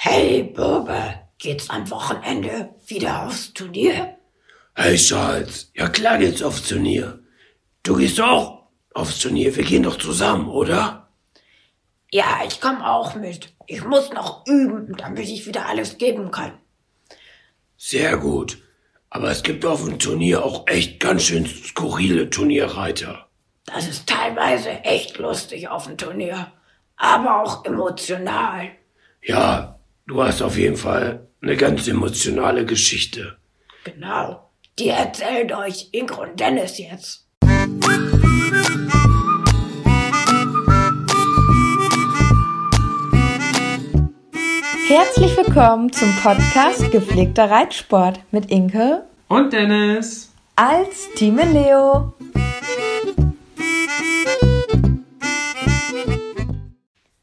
Hey, Bube, geht's am Wochenende wieder aufs Turnier? Hey, Charles, ja klar geht's aufs Turnier. Du gehst auch aufs Turnier, wir gehen doch zusammen, oder? Ja, ich komm auch mit. Ich muss noch üben, damit ich wieder alles geben kann. Sehr gut. Aber es gibt auf dem Turnier auch echt ganz schön skurrile Turnierreiter. Das ist teilweise echt lustig auf dem Turnier, aber auch emotional. Ja, Du hast auf jeden Fall eine ganz emotionale Geschichte. Genau. Die erzählt euch Ingo und Dennis jetzt. Herzlich willkommen zum Podcast Gepflegter Reitsport mit Inke und Dennis als Team Leo.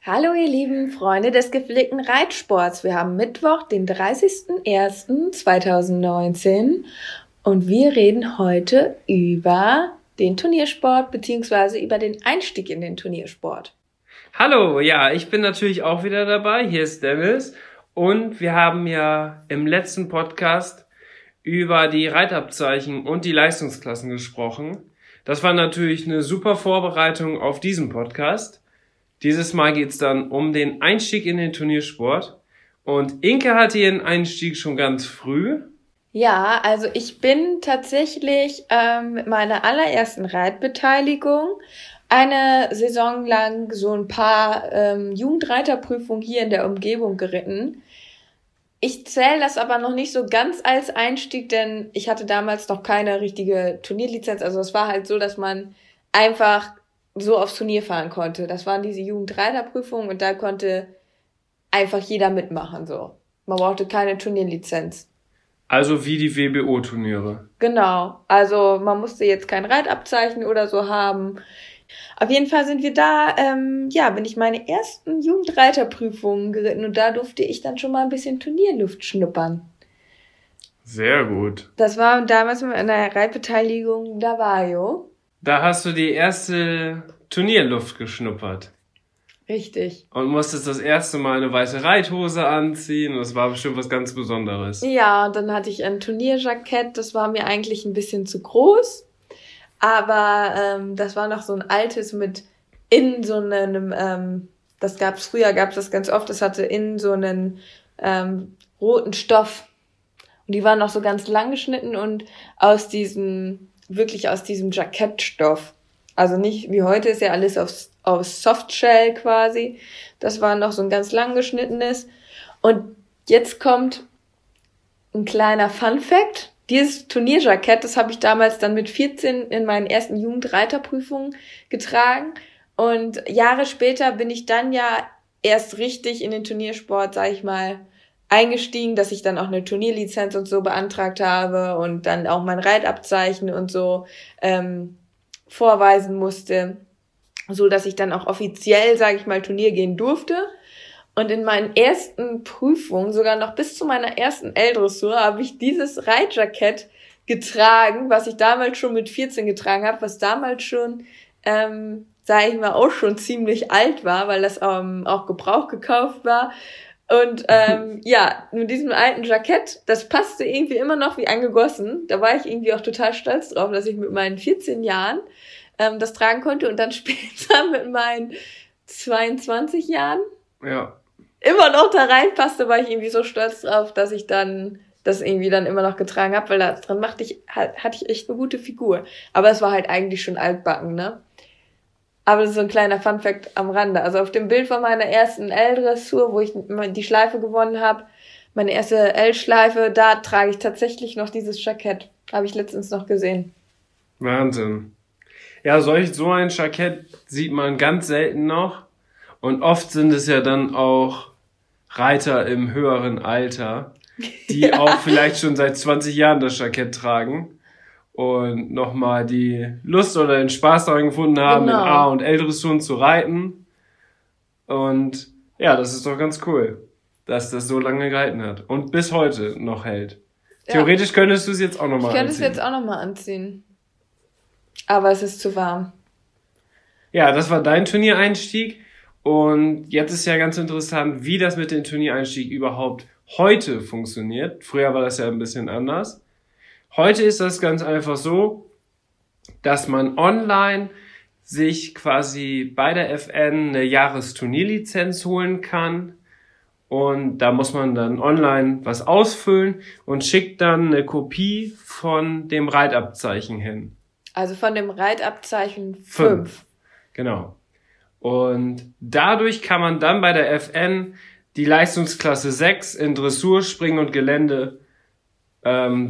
Hallo ihr lieben Freunde des gepflegten Reitsports. Wir haben Mittwoch, den 30.01.2019 und wir reden heute über den Turniersport beziehungsweise über den Einstieg in den Turniersport. Hallo, ja, ich bin natürlich auch wieder dabei. Hier ist Dennis und wir haben ja im letzten Podcast über die Reitabzeichen und die Leistungsklassen gesprochen. Das war natürlich eine super Vorbereitung auf diesen Podcast. Dieses Mal geht's dann um den Einstieg in den Turniersport. Und Inke hatte ihren Einstieg schon ganz früh. Ja, also ich bin tatsächlich ähm, mit meiner allerersten Reitbeteiligung eine Saison lang so ein paar ähm, Jugendreiterprüfungen hier in der Umgebung geritten. Ich zähle das aber noch nicht so ganz als Einstieg, denn ich hatte damals noch keine richtige Turnierlizenz. Also es war halt so, dass man einfach so aufs Turnier fahren konnte. Das waren diese Jugendreiterprüfungen und da konnte einfach jeder mitmachen, so. Man brauchte keine Turnierlizenz. Also wie die WBO-Turniere. Genau. Also man musste jetzt kein Reitabzeichen oder so haben. Auf jeden Fall sind wir da, ähm, ja, bin ich meine ersten Jugendreiterprüfungen geritten und da durfte ich dann schon mal ein bisschen Turnierluft schnuppern. Sehr gut. Das war damals mit einer Reitbeteiligung Davario. Da hast du die erste Turnierluft geschnuppert. Richtig. Und musstest das erste Mal eine weiße Reithose anziehen. Das war bestimmt was ganz Besonderes. Ja, und dann hatte ich ein Turnierjackett. Das war mir eigentlich ein bisschen zu groß. Aber ähm, das war noch so ein altes mit in so einem, ähm, das gab's früher, gab's das ganz oft, das hatte in so einen ähm, roten Stoff. Und die waren noch so ganz lang geschnitten und aus diesem wirklich aus diesem Jackettstoff. Also nicht wie heute ist ja alles aus, aus Softshell quasi. Das war noch so ein ganz lang geschnittenes. Und jetzt kommt ein kleiner Fun Fact. Dieses Turnierjackett, das habe ich damals dann mit 14 in meinen ersten Jugendreiterprüfungen getragen. Und Jahre später bin ich dann ja erst richtig in den Turniersport, sag ich mal, eingestiegen, dass ich dann auch eine Turnierlizenz und so beantragt habe und dann auch mein Reitabzeichen und so ähm, vorweisen musste, so dass ich dann auch offiziell, sage ich mal, Turnier gehen durfte. Und in meinen ersten Prüfungen, sogar noch bis zu meiner ersten L-Dressur, habe ich dieses Reitjackett getragen, was ich damals schon mit 14 getragen habe, was damals schon, ähm, sage ich mal, auch schon ziemlich alt war, weil das ähm, auch Gebrauch gekauft war. Und ähm, ja, mit diesem alten Jackett, das passte irgendwie immer noch wie angegossen. Da war ich irgendwie auch total stolz drauf, dass ich mit meinen 14 Jahren ähm, das tragen konnte und dann später mit meinen 22 Jahren ja. immer noch da reinpasste, war ich irgendwie so stolz drauf, dass ich dann das irgendwie dann immer noch getragen habe, weil da dran machte ich, hatte ich echt eine gute Figur. Aber es war halt eigentlich schon altbacken, ne? Aber das ist so ein kleiner Funfact am Rande. Also auf dem Bild von meiner ersten L-Dressur, wo ich die Schleife gewonnen habe, meine erste L-Schleife, da trage ich tatsächlich noch dieses Jackett. Habe ich letztens noch gesehen. Wahnsinn. Ja, solch, so ein Jackett sieht man ganz selten noch. Und oft sind es ja dann auch Reiter im höheren Alter, die auch vielleicht schon seit 20 Jahren das Jackett tragen und nochmal die Lust oder den Spaß daran gefunden haben, Genau. in A- und L-Dressuren zu reiten. Und ja, das ist doch ganz cool, dass das so lange gehalten hat und bis heute noch hält. Ja. Theoretisch könntest du es jetzt auch Ich nochmal könnte es anziehen. jetzt auch nochmal anziehen. Aber es ist zu warm. Ja, das war dein Turniereinstieg. Und jetzt ist ja ganz interessant, wie das mit dem Turniereinstieg überhaupt heute funktioniert. Früher war das ja ein bisschen anders. Heute ist das ganz einfach so, dass man online sich quasi bei der FN eine Jahresturnierlizenz holen kann. Und da muss man dann online was ausfüllen und schickt dann eine Kopie von dem Reitabzeichen hin. Also von dem Reitabzeichen Fünf. 5. Genau. Und dadurch kann man dann bei der FN die Leistungsklasse 6 in Dressur, Springen und Gelände ähm,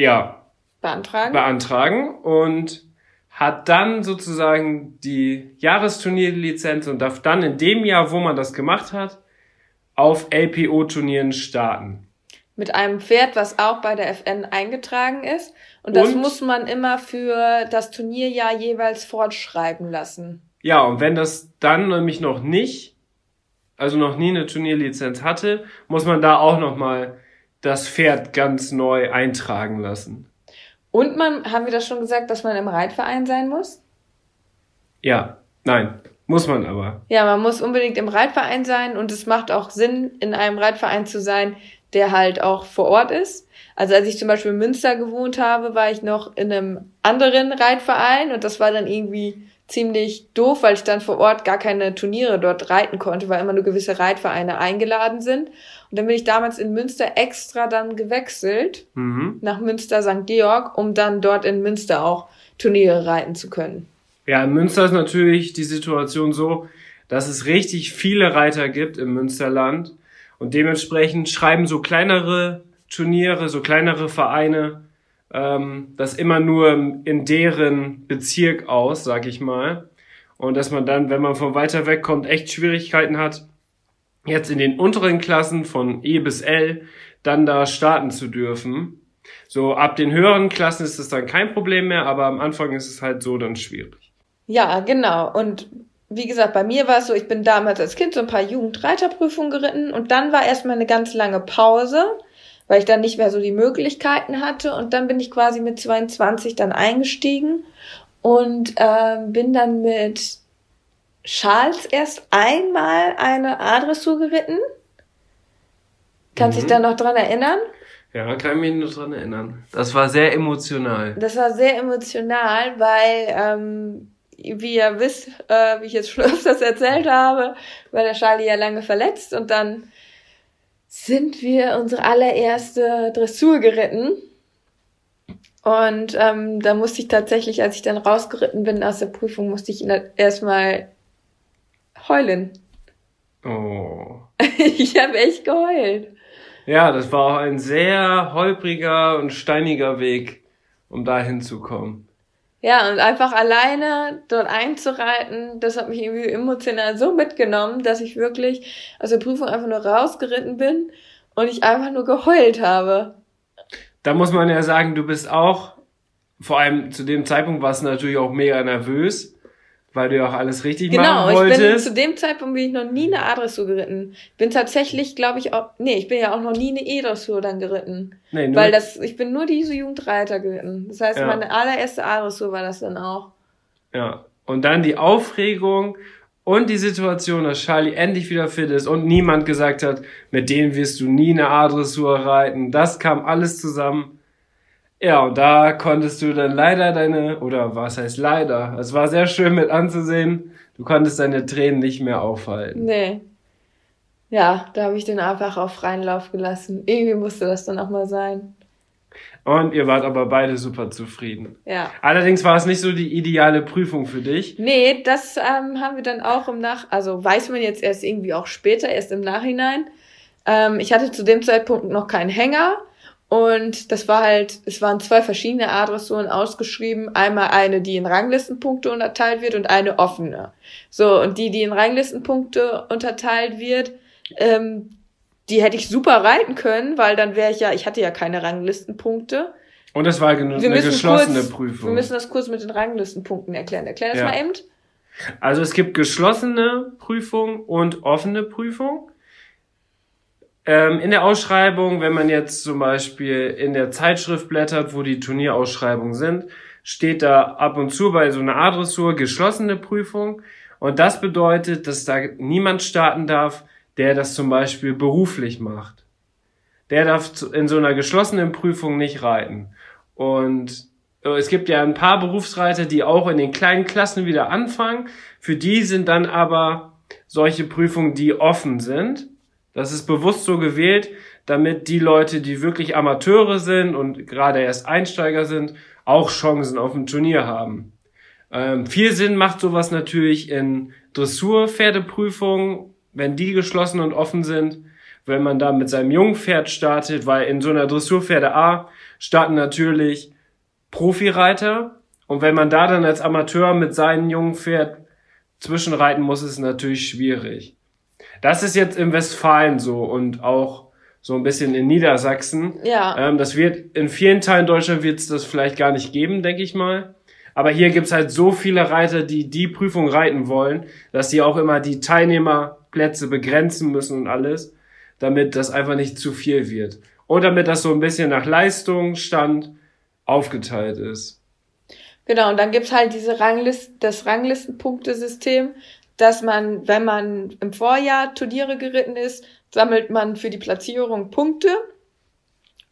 ja, Beantragen. beantragen und hat dann sozusagen die Jahresturnierlizenz und darf dann in dem Jahr, wo man das gemacht hat, auf LPO-Turnieren starten. mit einem Pferd, was auch bei der FN eingetragen ist. Und das Und? muss man immer für das Turnierjahr jeweils fortschreiben lassen. Ja, und wenn das dann nämlich noch nicht, also noch nie eine Turnierlizenz hatte, muss man da auch nochmal das Pferd ganz neu eintragen lassen. Und man, haben wir das schon gesagt, dass man im Reitverein sein muss? Ja, nein, muss man aber. Ja, man muss unbedingt im Reitverein sein und es macht auch Sinn, in einem Reitverein zu sein, der halt auch vor Ort ist. Also als ich zum Beispiel in Münster gewohnt habe, war ich noch in einem anderen Reitverein und das war dann irgendwie ziemlich doof, weil ich dann vor Ort gar keine Turniere dort reiten konnte, weil immer nur gewisse Reitvereine eingeladen sind. Und dann bin ich damals in Münster extra dann gewechselt Mhm. nach Münster St. Georg, um dann dort in Münster auch Turniere reiten zu können. Ja, in Münster ist natürlich die Situation so, dass es richtig viele Reiter gibt im Münsterland und dementsprechend schreiben so kleinere Turniere, so kleinere Vereine ähm, das immer nur in deren Bezirk aus, sag ich mal. Und dass man dann, wenn man von weiter weg kommt, echt Schwierigkeiten hat, jetzt in den unteren Klassen von E bis L dann da starten zu dürfen. So ab den höheren Klassen ist es dann kein Problem mehr, aber am Anfang ist es halt so dann schwierig. Ja, genau. Und wie gesagt, bei mir war es so, ich bin damals als Kind so ein paar Jugendreiterprüfungen geritten und dann war erstmal eine ganz lange Pause, weil ich dann nicht mehr so die Möglichkeiten hatte und dann bin ich quasi mit 22 dann eingestiegen und ähm, bin dann mit Charles erst einmal eine A-Dressur geritten. Kannst Mhm. dich da noch dran erinnern? Ja, kann ich mich nur dran erinnern. Das war sehr emotional. Das war sehr emotional, weil, ähm, wie ihr wisst, äh, wie ich jetzt schon öfters erzählt habe, war der Charlie ja lange verletzt und dann sind wir unsere allererste Dressur geritten. Und ähm, da musste ich tatsächlich, als ich dann rausgeritten bin aus der Prüfung, musste ich erstmal heulen. Oh. ich habe echt geheult. Ja, das war auch ein sehr holpriger und steiniger Weg, um da hinzukommen. Ja, und einfach alleine dort einzureiten, das hat mich irgendwie emotional so mitgenommen, dass ich wirklich aus der Prüfung einfach nur rausgeritten bin und ich einfach nur geheult habe. Da muss man ja sagen, du bist auch, vor allem zu dem Zeitpunkt warst du natürlich auch mega nervös, weil du ja auch alles richtig Genau, machen ich bin wolltest. zu dem Zeitpunkt bin ich noch nie eine A-Dressur geritten. Bin tatsächlich, glaube ich, auch, nee, ich bin ja auch noch nie eine E-Dressur dann geritten. nee, nur, Weil das, ich bin nur diese Jugendreiter geritten. Das heißt, Ja. meine allererste A-Dressur war das dann auch. ja. Und dann die Aufregung und die Situation, dass Charlie endlich wieder fit ist und niemand gesagt hat, mit denen wirst du nie eine A-Dressur reiten. Das kam alles zusammen. Ja, und da konntest du dann leider deine, oder was heißt leider? Es war sehr schön mit anzusehen. Du konntest deine Tränen nicht mehr aufhalten. Nee. Ja, da habe ich den einfach auf freien Lauf gelassen. Irgendwie musste das dann auch mal sein. Und ihr wart aber beide super zufrieden. Ja. Allerdings war es nicht so die ideale Prüfung für dich. Nee, das ähm, haben wir dann auch im Nach... Also weiß man jetzt erst irgendwie auch später, erst im Nachhinein. Ähm, ich hatte zu dem Zeitpunkt noch keinen Hänger. Und das war halt, es waren zwei verschiedene A-Dressuren ausgeschrieben. Einmal eine, die in Ranglistenpunkte unterteilt wird und eine offene. So, und die, die in Ranglistenpunkte unterteilt wird, Ähm, die hätte ich super reiten können, weil dann wäre ich ja, ich hatte ja keine Ranglistenpunkte. Und es war eine Wir müssen geschlossene kurz, Prüfung. Wir müssen das kurz mit den Ranglistenpunkten erklären. Erklär das Ja. mal eben. Also es gibt geschlossene Prüfung und offene Prüfung. Ähm, in der Ausschreibung, wenn man jetzt zum Beispiel in der Zeitschrift blättert, wo die Turnierausschreibungen sind, steht da ab und zu bei so einer A-Dressur geschlossene Prüfung. Und das bedeutet, dass da niemand starten darf, der das zum Beispiel beruflich macht. Der darf in so einer geschlossenen Prüfung nicht reiten. Und äh, es gibt ja ein paar Berufsreiter, die auch in den kleinen Klassen wieder anfangen. Für die sind dann aber solche Prüfungen, die offen sind. Das ist bewusst so gewählt, damit die Leute, die wirklich Amateure sind und gerade erst Einsteiger sind, auch Chancen auf ein Turnier haben. Ähm, viel Sinn macht sowas natürlich in Dressurpferdeprüfungen, wenn die geschlossen und offen sind, wenn man da mit seinem jungen Pferd startet, weil in so einer Dressurpferde A starten natürlich Profireiter und wenn man da dann als Amateur mit seinem jungen Pferd zwischenreiten muss, ist es natürlich schwierig. Das ist jetzt in Westfalen so und auch so ein bisschen in Niedersachsen. Ja. Ähm, das wird in vielen Teilen Deutschland wird es das vielleicht gar nicht geben, denke ich mal. Aber hier gibt's halt so viele Reiter, die die Prüfung reiten wollen, dass die auch immer die Teilnehmerplätze begrenzen müssen und alles, damit das einfach nicht zu viel wird. Und damit das so ein bisschen nach Leistungsstand aufgeteilt ist. Genau, und dann gibt's halt diese Ranglist, das Ranglistenpunktesystem, dass man, wenn man im Vorjahr Turniere geritten ist, sammelt man für die Platzierung Punkte.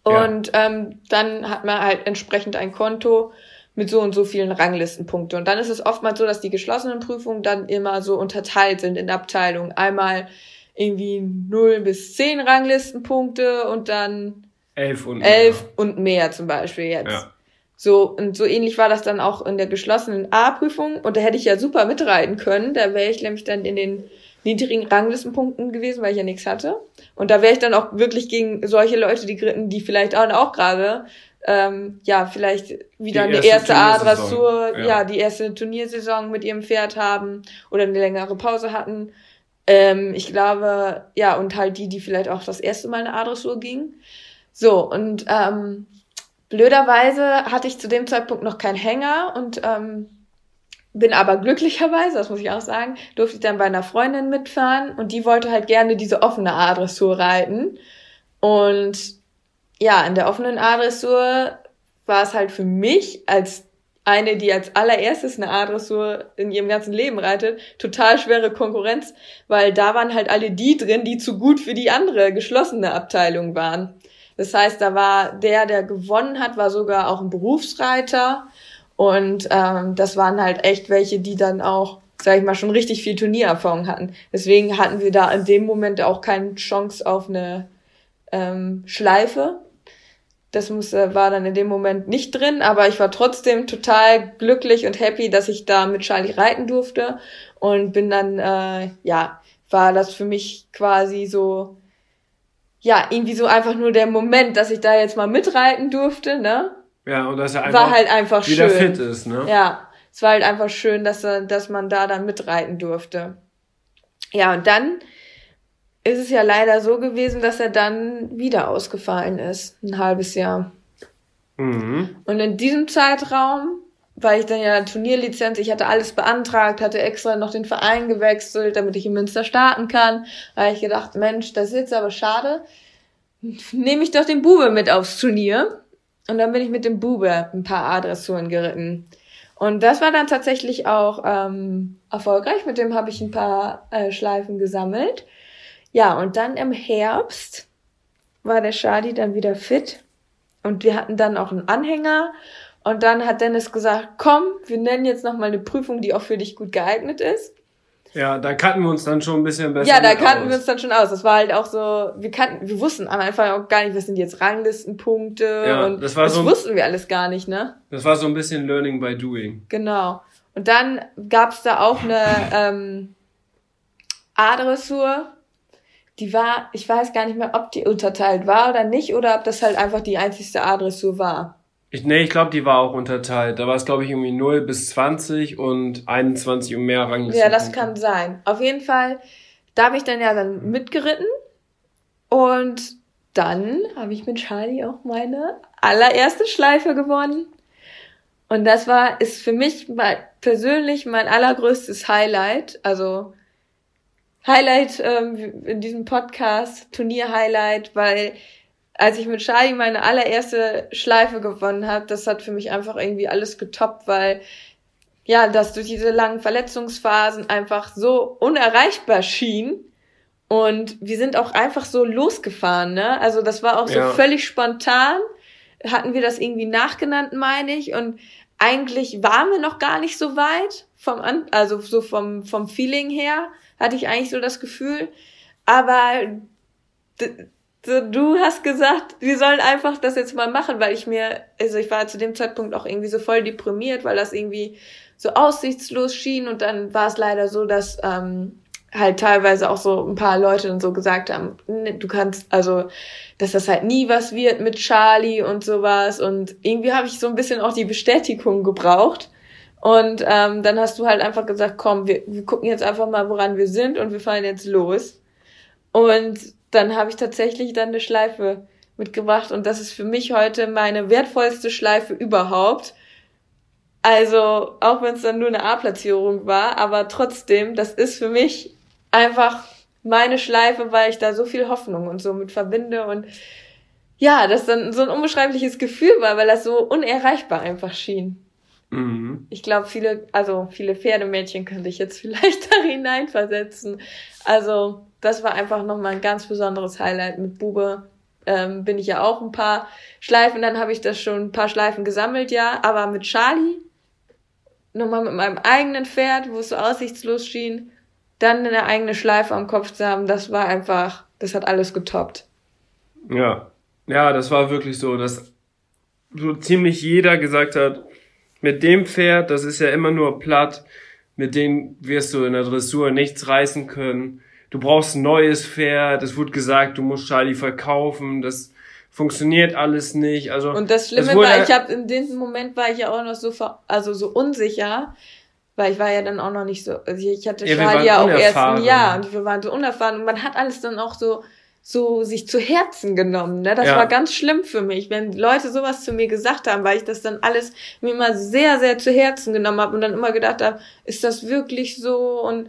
Ja. Und ähm, dann hat man halt entsprechend ein Konto mit so und so vielen Ranglistenpunkte. Und dann ist es oftmals so, dass die geschlossenen Prüfungen dann immer so unterteilt sind in Abteilungen. Einmal irgendwie 0 bis 10 Ranglistenpunkte und dann Elf und elf und mehr zum Beispiel jetzt. Ja. So, und so ähnlich war das dann auch in der geschlossenen A-Prüfung. Und da hätte ich ja super mitreiten können. Da wäre ich nämlich dann in den niedrigen Ranglistenpunkten gewesen, weil ich ja nichts hatte. Und da wäre ich dann auch wirklich gegen solche Leute, die geritten, die vielleicht auch, auch gerade, ähm, ja, vielleicht wieder Die eine erste erste A-Dressur, ja. ja. die erste Turniersaison mit ihrem Pferd haben oder eine längere Pause hatten. Ähm, ich glaube, ja, und halt die, die vielleicht auch das erste Mal eine A-Dressur gingen. So, und ähm, blöderweise hatte ich zu dem Zeitpunkt noch keinen Hänger und ähm, bin aber glücklicherweise, das muss ich auch sagen, durfte ich dann bei einer Freundin mitfahren und die wollte halt gerne diese offene A-Dressur reiten. Und ja, in der offenen A-Dressur war es halt für mich als eine, die als allererstes eine A-Dressur in ihrem ganzen Leben reitet, total schwere Konkurrenz, weil da waren halt alle die drin, die zu gut für die andere geschlossene Abteilung waren. Das heißt, da war der, der gewonnen hat, war sogar auch ein Berufsreiter. Und ähm, das waren halt echt welche, die dann auch, sag ich mal, schon richtig viel Turniererfahrung hatten. Deswegen hatten wir da in dem Moment auch keine Chance auf eine ähm, Schleife. Das muss, äh, war dann in dem Moment nicht drin, aber ich war trotzdem total glücklich und happy, dass ich da mit Charlie reiten durfte und bin dann, äh, ja, war das für mich quasi so, ja, irgendwie so einfach nur der Moment, dass ich da jetzt mal mitreiten durfte, ne? Ja, und dass er einfach War halt einfach wieder schön. fit ist, ne? Ja, es war halt einfach schön, dass, er- dass man da dann mitreiten durfte. Ja, und dann ist es ja leider so gewesen, dass er dann wieder ausgefallen ist. Ein halbes Jahr. Mhm. Und in diesem Zeitraum, weil ich dann ja Turnierlizenz, ich hatte alles beantragt, hatte extra noch den Verein gewechselt, damit ich in Münster starten kann, habe ich gedacht, Mensch, das ist jetzt aber schade. Nehme ich doch den Bube mit aufs Turnier. Und dann bin ich mit dem Bube ein paar A-Dressuren geritten. Und das war dann tatsächlich auch ähm, erfolgreich. Mit dem habe ich ein paar äh, Schleifen gesammelt. Ja, und dann im Herbst war der Shadi dann wieder fit. Und wir hatten dann auch einen Anhänger. Und dann hat Dennis gesagt, komm, wir nennen jetzt nochmal eine Prüfung, die auch für dich gut geeignet ist. Ja, da kannten wir uns dann schon ein bisschen besser. ja, da kannten aus. wir uns dann schon aus. Das war halt auch so, wir kannten, wir wussten am Anfang auch gar nicht, was sind jetzt Ranglistenpunkte Ja, und das war das so- wussten wir alles gar nicht, ne? Das war so ein bisschen Learning by Doing. Genau. Und dann gab's da auch eine ähm, A-Dressur. Die war, ich weiß gar nicht mehr, ob die unterteilt war oder nicht, oder ob das halt einfach die einzigste A-Dressur war. Ich, nee, ich glaube, die war auch unterteilt. Da war es, glaube ich, irgendwie 0 bis 20 und 21 und mehr Ranglisten. Ja, das kann sein. Auf jeden Fall, da habe ich dann ja dann mitgeritten und dann habe ich mit Charlie auch meine allererste Schleife gewonnen. Und das war, ist für mich mal persönlich mein allergrößtes Highlight. Also Highlight ähm, in diesem Podcast, Turnier-Highlight, weil als ich mit Charlie meine allererste Schleife gewonnen habe, das hat für mich einfach irgendwie alles getoppt, weil ja, das durch diese langen Verletzungsphasen einfach so unerreichbar schien. Und wir sind auch einfach so losgefahren, ne? Also das war auch so Ja. völlig spontan. Hatten wir das irgendwie nachgenannt, meine ich. Und eigentlich waren wir noch gar nicht so weit vom, An also so vom, vom Feeling her, hatte ich eigentlich so das Gefühl. Aber d- du hast gesagt, wir sollen einfach das jetzt mal machen, weil ich mir, also ich war zu dem Zeitpunkt auch irgendwie so voll deprimiert, weil das irgendwie so aussichtslos schien. Und dann war es leider so, dass ähm, halt teilweise auch so ein paar Leute dann so gesagt haben, "Nee, du kannst, also, dass das halt nie was wird mit Charlie und sowas. Und irgendwie habe ich so ein bisschen auch die Bestätigung gebraucht. Und ähm, dann hast du halt einfach gesagt, komm, wir, wir gucken jetzt einfach mal, woran wir sind und wir fahren jetzt los. Und dann habe ich tatsächlich dann eine Schleife mitgebracht und das ist für mich heute meine wertvollste Schleife überhaupt. Also, auch wenn es dann nur eine A-Platzierung war, aber trotzdem, das ist für mich einfach meine Schleife, weil ich da so viel Hoffnung und so mit verbinde und ja, das dann so ein unbeschreibliches Gefühl war, weil das so unerreichbar einfach schien. Mhm. Ich glaube, viele, also viele Pferdemädchen könnte ich jetzt vielleicht da hineinversetzen. Also, das war einfach nochmal ein ganz besonderes Highlight. Mit Bube ähm, bin ich ja auch ein paar Schleifen, dann habe ich das schon ein paar Schleifen gesammelt, ja. Aber mit Charlie, nochmal mit meinem eigenen Pferd, wo es so aussichtslos schien, dann eine eigene Schleife am Kopf zu haben, das war einfach, das hat alles getoppt. Ja. Ja, das war wirklich so, dass so ziemlich jeder gesagt hat, mit dem Pferd, das ist ja immer nur platt, mit dem wirst du in der Dressur nichts reißen können. Du brauchst ein neues Pferd, es wurde gesagt, du musst Charlie verkaufen, das funktioniert alles nicht. Also Und das Schlimme war, ich habe in diesem Moment war ich ja auch noch so also so unsicher, weil ich war ja dann auch noch nicht so, also ich hatte Ja, Charlie ja auch erst ein Jahr und wir waren so unerfahren und man hat alles dann auch so so sich zu Herzen genommen, ne? Das Ja. war ganz schlimm für mich, wenn Leute sowas zu mir gesagt haben, weil ich das dann alles mir immer sehr sehr zu Herzen genommen habe und dann immer gedacht habe, ist das wirklich so und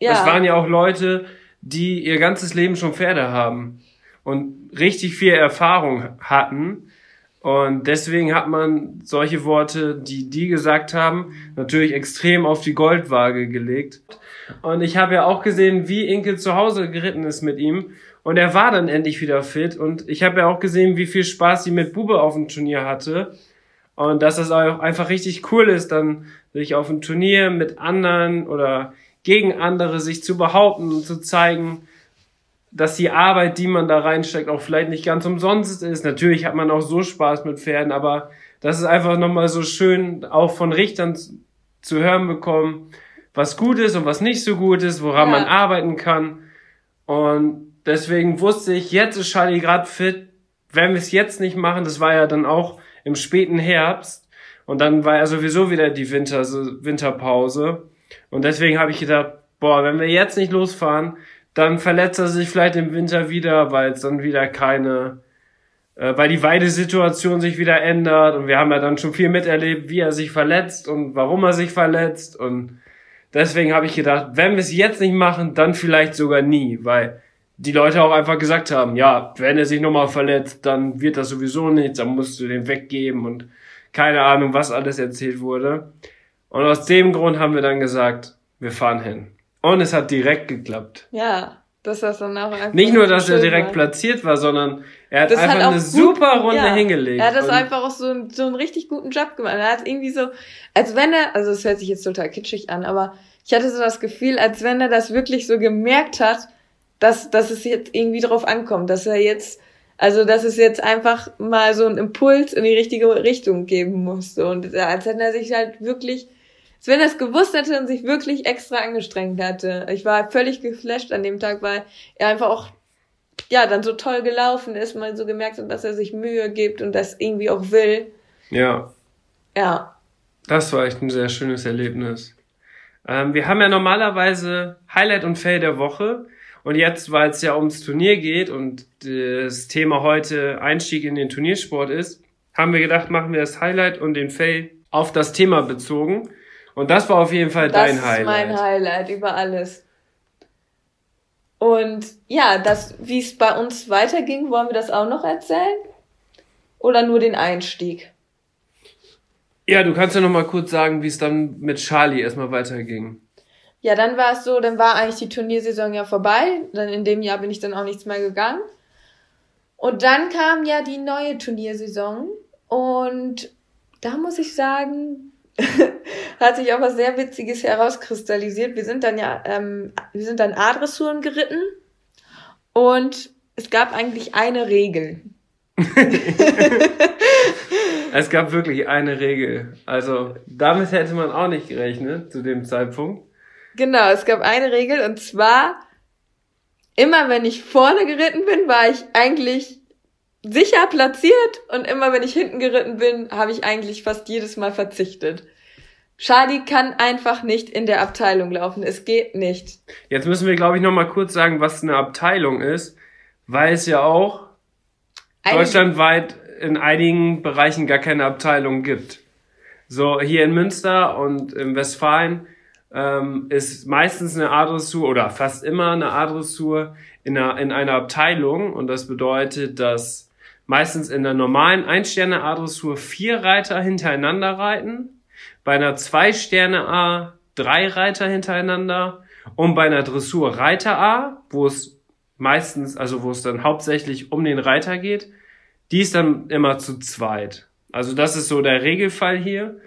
ja. Es waren ja auch Leute, die ihr ganzes Leben schon Pferde haben und richtig viel Erfahrung hatten. Und deswegen hat man solche Worte, die die gesagt haben, natürlich extrem auf die Goldwaage gelegt. Und ich habe ja auch gesehen, wie Inke zu Hause geritten ist mit ihm. Und er war dann endlich wieder fit. Und ich habe ja auch gesehen, wie viel Spaß sie mit Bube auf dem Turnier hatte. Und dass das auch einfach richtig cool ist, dann sich auf dem Turnier mit anderen oder gegen andere sich zu behaupten und zu zeigen, dass die Arbeit, die man da reinsteckt, auch vielleicht nicht ganz umsonst ist. Natürlich hat man auch so Spaß mit Pferden, aber das ist einfach nochmal so schön, auch von Richtern zu- hören bekommen, was gut ist und was nicht so gut ist, woran Ja. man arbeiten kann. Und deswegen wusste ich, jetzt ist Charlie gerade fit. Wenn wir es jetzt nicht machen, das war ja dann auch im späten Herbst. Und dann war ja sowieso wieder die Winter, so Winterpause. Und deswegen habe ich gedacht, boah, wenn wir jetzt nicht losfahren, dann verletzt er sich vielleicht im Winter wieder, weil es dann wieder keine, äh, weil die Weidesituation sich wieder ändert. Und wir haben ja dann schon viel miterlebt, wie er sich verletzt und warum er sich verletzt. Und deswegen habe ich gedacht, wenn wir es jetzt nicht machen, dann vielleicht sogar nie, weil die Leute auch einfach gesagt haben, ja, wenn er sich nochmal verletzt, dann wird das sowieso nichts, dann musst du den weggeben und keine Ahnung, was alles erzählt wurde. Und aus dem Grund haben wir dann gesagt, wir fahren hin. Und es hat direkt geklappt. Ja, dass das dann auch einfach Nicht nur, dass er direkt war. platziert war, sondern er hat Das einfach hat eine gut- super Runde ja, hingelegt. Er hat das einfach auch so, einen- so einen richtig guten Job gemacht. Er hat irgendwie so, als wenn er, also es hört sich jetzt total kitschig an, aber ich hatte so das Gefühl, als wenn er das wirklich so gemerkt hat, dass, dass es jetzt irgendwie drauf ankommt, dass er jetzt, also dass es jetzt einfach mal so einen Impuls in die richtige Richtung geben musste. Und als wenn er sich halt wirklich, als wenn er es gewusst hätte und sich wirklich extra angestrengt hatte. Ich war völlig geflasht an dem Tag, weil er einfach auch ja, dann so toll gelaufen ist, man so gemerkt hat, dass er sich Mühe gibt und das irgendwie auch will. Ja, Ja, das war echt ein sehr schönes Erlebnis. Ähm, wir haben ja normalerweise Highlight und Fail der Woche. Und jetzt, weil es ja ums Turnier geht und das Thema heute Einstieg in den Turniersport ist, haben wir gedacht, machen wir das Highlight und den Fail auf das Thema bezogen. Und das war auf jeden Fall Das dein ist Highlight. mein Highlight über alles. Und ja, das, wie es bei uns weiterging, wollen wir das auch noch erzählen? Oder nur den Einstieg? Ja, du kannst ja noch mal kurz sagen, wie es dann mit Charlie erstmal weiterging. Ja, dann war es so, dann war eigentlich die Turniersaison ja vorbei. Dann in dem Jahr bin ich dann auch nichts mehr gegangen. Und dann kam ja die neue Turniersaison und da muss ich sagen, hat sich auch was sehr Witziges herauskristallisiert. Wir sind dann ja, ähm, wir sind dann A-Dressuren geritten und es gab eigentlich eine Regel. Es gab wirklich eine Regel. Also damit hätte man auch nicht gerechnet zu dem Zeitpunkt. Genau, es gab eine Regel und zwar immer wenn ich vorne geritten bin, war ich eigentlich sicher platziert und immer wenn ich hinten geritten bin, habe ich eigentlich fast jedes Mal verzichtet. Charlie kann einfach nicht in der Abteilung laufen. Es geht nicht. Jetzt müssen wir, glaube ich, noch mal kurz sagen, was eine Abteilung ist, weil es ja auch Eine- deutschlandweit in einigen Bereichen gar keine Abteilung gibt. So hier in Münster und in Westfalen ähm, ist meistens eine A-Dressur oder fast immer eine A-Dressur in einer, in einer Abteilung und das bedeutet, dass meistens in der normalen Ein-Sterne-A-Dressur vier Reiter hintereinander reiten, bei einer Zwei-Sterne-A drei Reiter hintereinander und bei einer Dressur Reiter A, wo es meistens, also wo es dann hauptsächlich um den Reiter geht, die ist dann immer zu zweit. Also das ist so der Regelfall hier.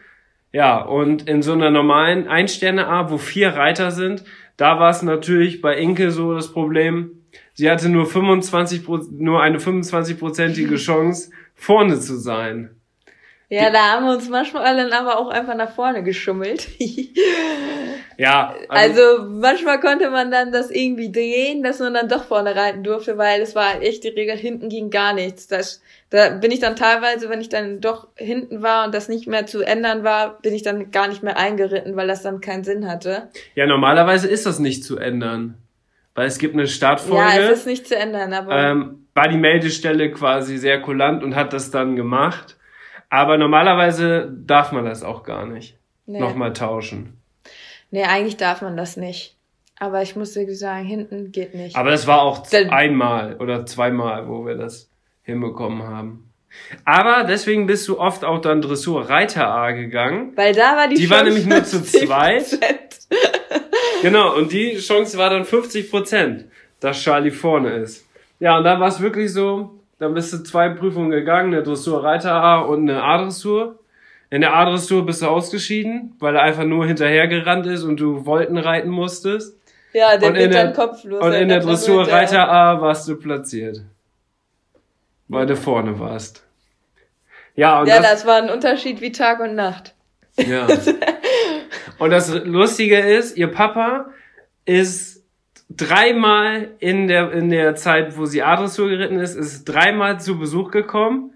Ja, und in so einer normalen Ein-Sterne-A, wo vier Reiter sind, da war es natürlich bei Inke so das Problem, sie hatte nur 25, Pro- nur eine 25-prozentige Chance, vorne zu sein. Ja, da haben wir uns manchmal dann aber auch einfach nach vorne geschummelt. Ja, Also manchmal konnte man dann das irgendwie drehen, dass man dann doch vorne reiten durfte, weil es war echt die Regel, hinten ging gar nichts. Das, da bin ich dann teilweise, wenn ich dann doch hinten war und das nicht mehr zu ändern war, bin ich dann gar nicht mehr eingeritten, weil das dann keinen Sinn hatte. ja, normalerweise ist das nicht zu ändern. Weil es gibt eine Startfolge. Ja, es ist nicht zu ändern, aber ähm, war die Meldestelle quasi sehr kulant und hat das dann gemacht. Aber normalerweise darf man das auch gar nicht. nee. Nochmal tauschen. nee, eigentlich darf man das nicht. Aber ich muss dir sagen, hinten geht nicht. Aber das war auch Dann- einmal oder zweimal, wo wir das hinbekommen haben. Aber deswegen bist du oft auch dann Dressur Reiter A gegangen. weil da war die Die war Chance nämlich nur zu 50%. zweit. Genau, und die Chance war dann 50 Prozent, dass Charlie vorne ist. Ja, und dann war es wirklich so, dann bist du zwei Prüfungen gegangen, eine Dressur Reiter A und eine A-Dressur. In der A-Dressur bist du ausgeschieden, weil er einfach nur hinterhergerannt ist und du Wolten reiten musstest. Ja, der Und wird dann kopflos. Und in der Dressur. Reiter A warst du platziert. Weil du vorne warst. Ja, und Ja, das, das war ein Unterschied wie Tag und Nacht. Ja. Und das Lustige ist, ihr Papa ist dreimal in der, in der Zeit, wo sie A-Dressur geritten ist, ist dreimal zu Besuch gekommen.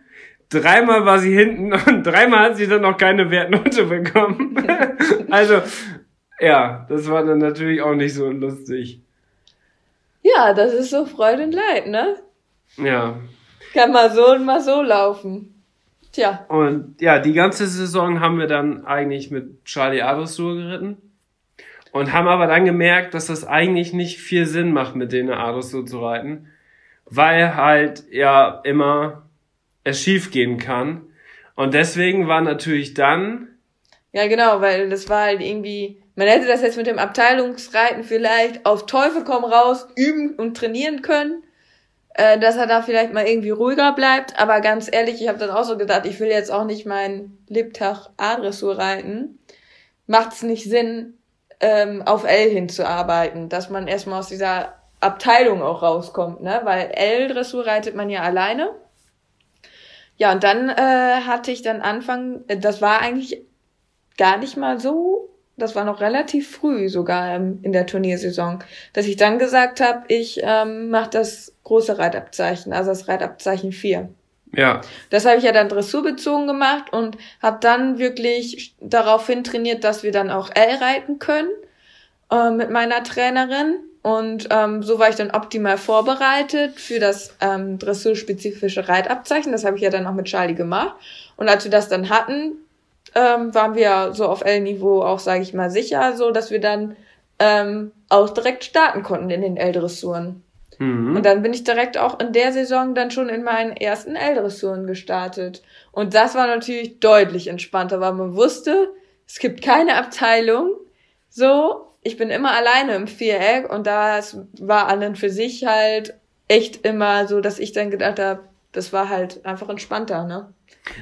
Dreimal war sie hinten und dreimal hat sie dann noch keine Wertnote bekommen. also, ja, das war dann natürlich auch nicht so lustig. Ja, das ist so Freude und Leid, ne? Ja. Kann mal so und mal so laufen. Tja, Und ja, die ganze Saison haben wir dann eigentlich mit Charlie A-Dressur geritten. Und haben aber dann gemerkt, dass das eigentlich nicht viel Sinn macht, mit denen A-Dressur zu reiten. Weil halt ja immer es schief gehen kann. Und deswegen war natürlich dann, ja genau, weil das war halt irgendwie, man hätte das jetzt mit dem Abteilungsreiten vielleicht auf Teufel komm raus üben und trainieren können, äh, dass er da vielleicht mal irgendwie ruhiger bleibt. Aber ganz ehrlich, ich habe dann auch so gedacht, ich will jetzt auch nicht meinen Lebtag A-Dressur reiten. Macht's nicht Sinn, ähm, auf L hinzuarbeiten, dass man erstmal aus dieser Abteilung auch rauskommt, ne? Weil L-Dressur reitet man ja alleine. Ja, und dann äh, hatte ich dann Anfang, äh, das war eigentlich gar nicht mal so, das war noch relativ früh sogar in der Turniersaison, dass ich dann gesagt habe, ich ähm, mache das große Reitabzeichen, also das Reitabzeichen 4. ja, Das habe ich ja dann dressurbezogen gemacht und habe dann wirklich daraufhin trainiert, dass wir dann auch L reiten können. äh, mit meiner Trainerin. Und ähm, so war ich dann optimal vorbereitet für das ähm, dressurspezifische Reitabzeichen. Das habe ich ja dann auch mit Charlie gemacht. Und als wir das dann hatten, ähm, waren wir so auf L-Niveau auch, sage ich mal, sicher, so dass wir dann ähm, auch direkt starten konnten in den L-Dressuren. Mhm. Und dann bin ich direkt auch in der Saison dann schon in meinen ersten L-Dressuren gestartet. Und das war natürlich deutlich entspannter, weil man wusste, es gibt keine Abteilung. So, ich bin immer alleine im Viereck und das war an und für sich halt echt immer so, dass ich dann gedacht habe, das war halt einfach entspannter, ne?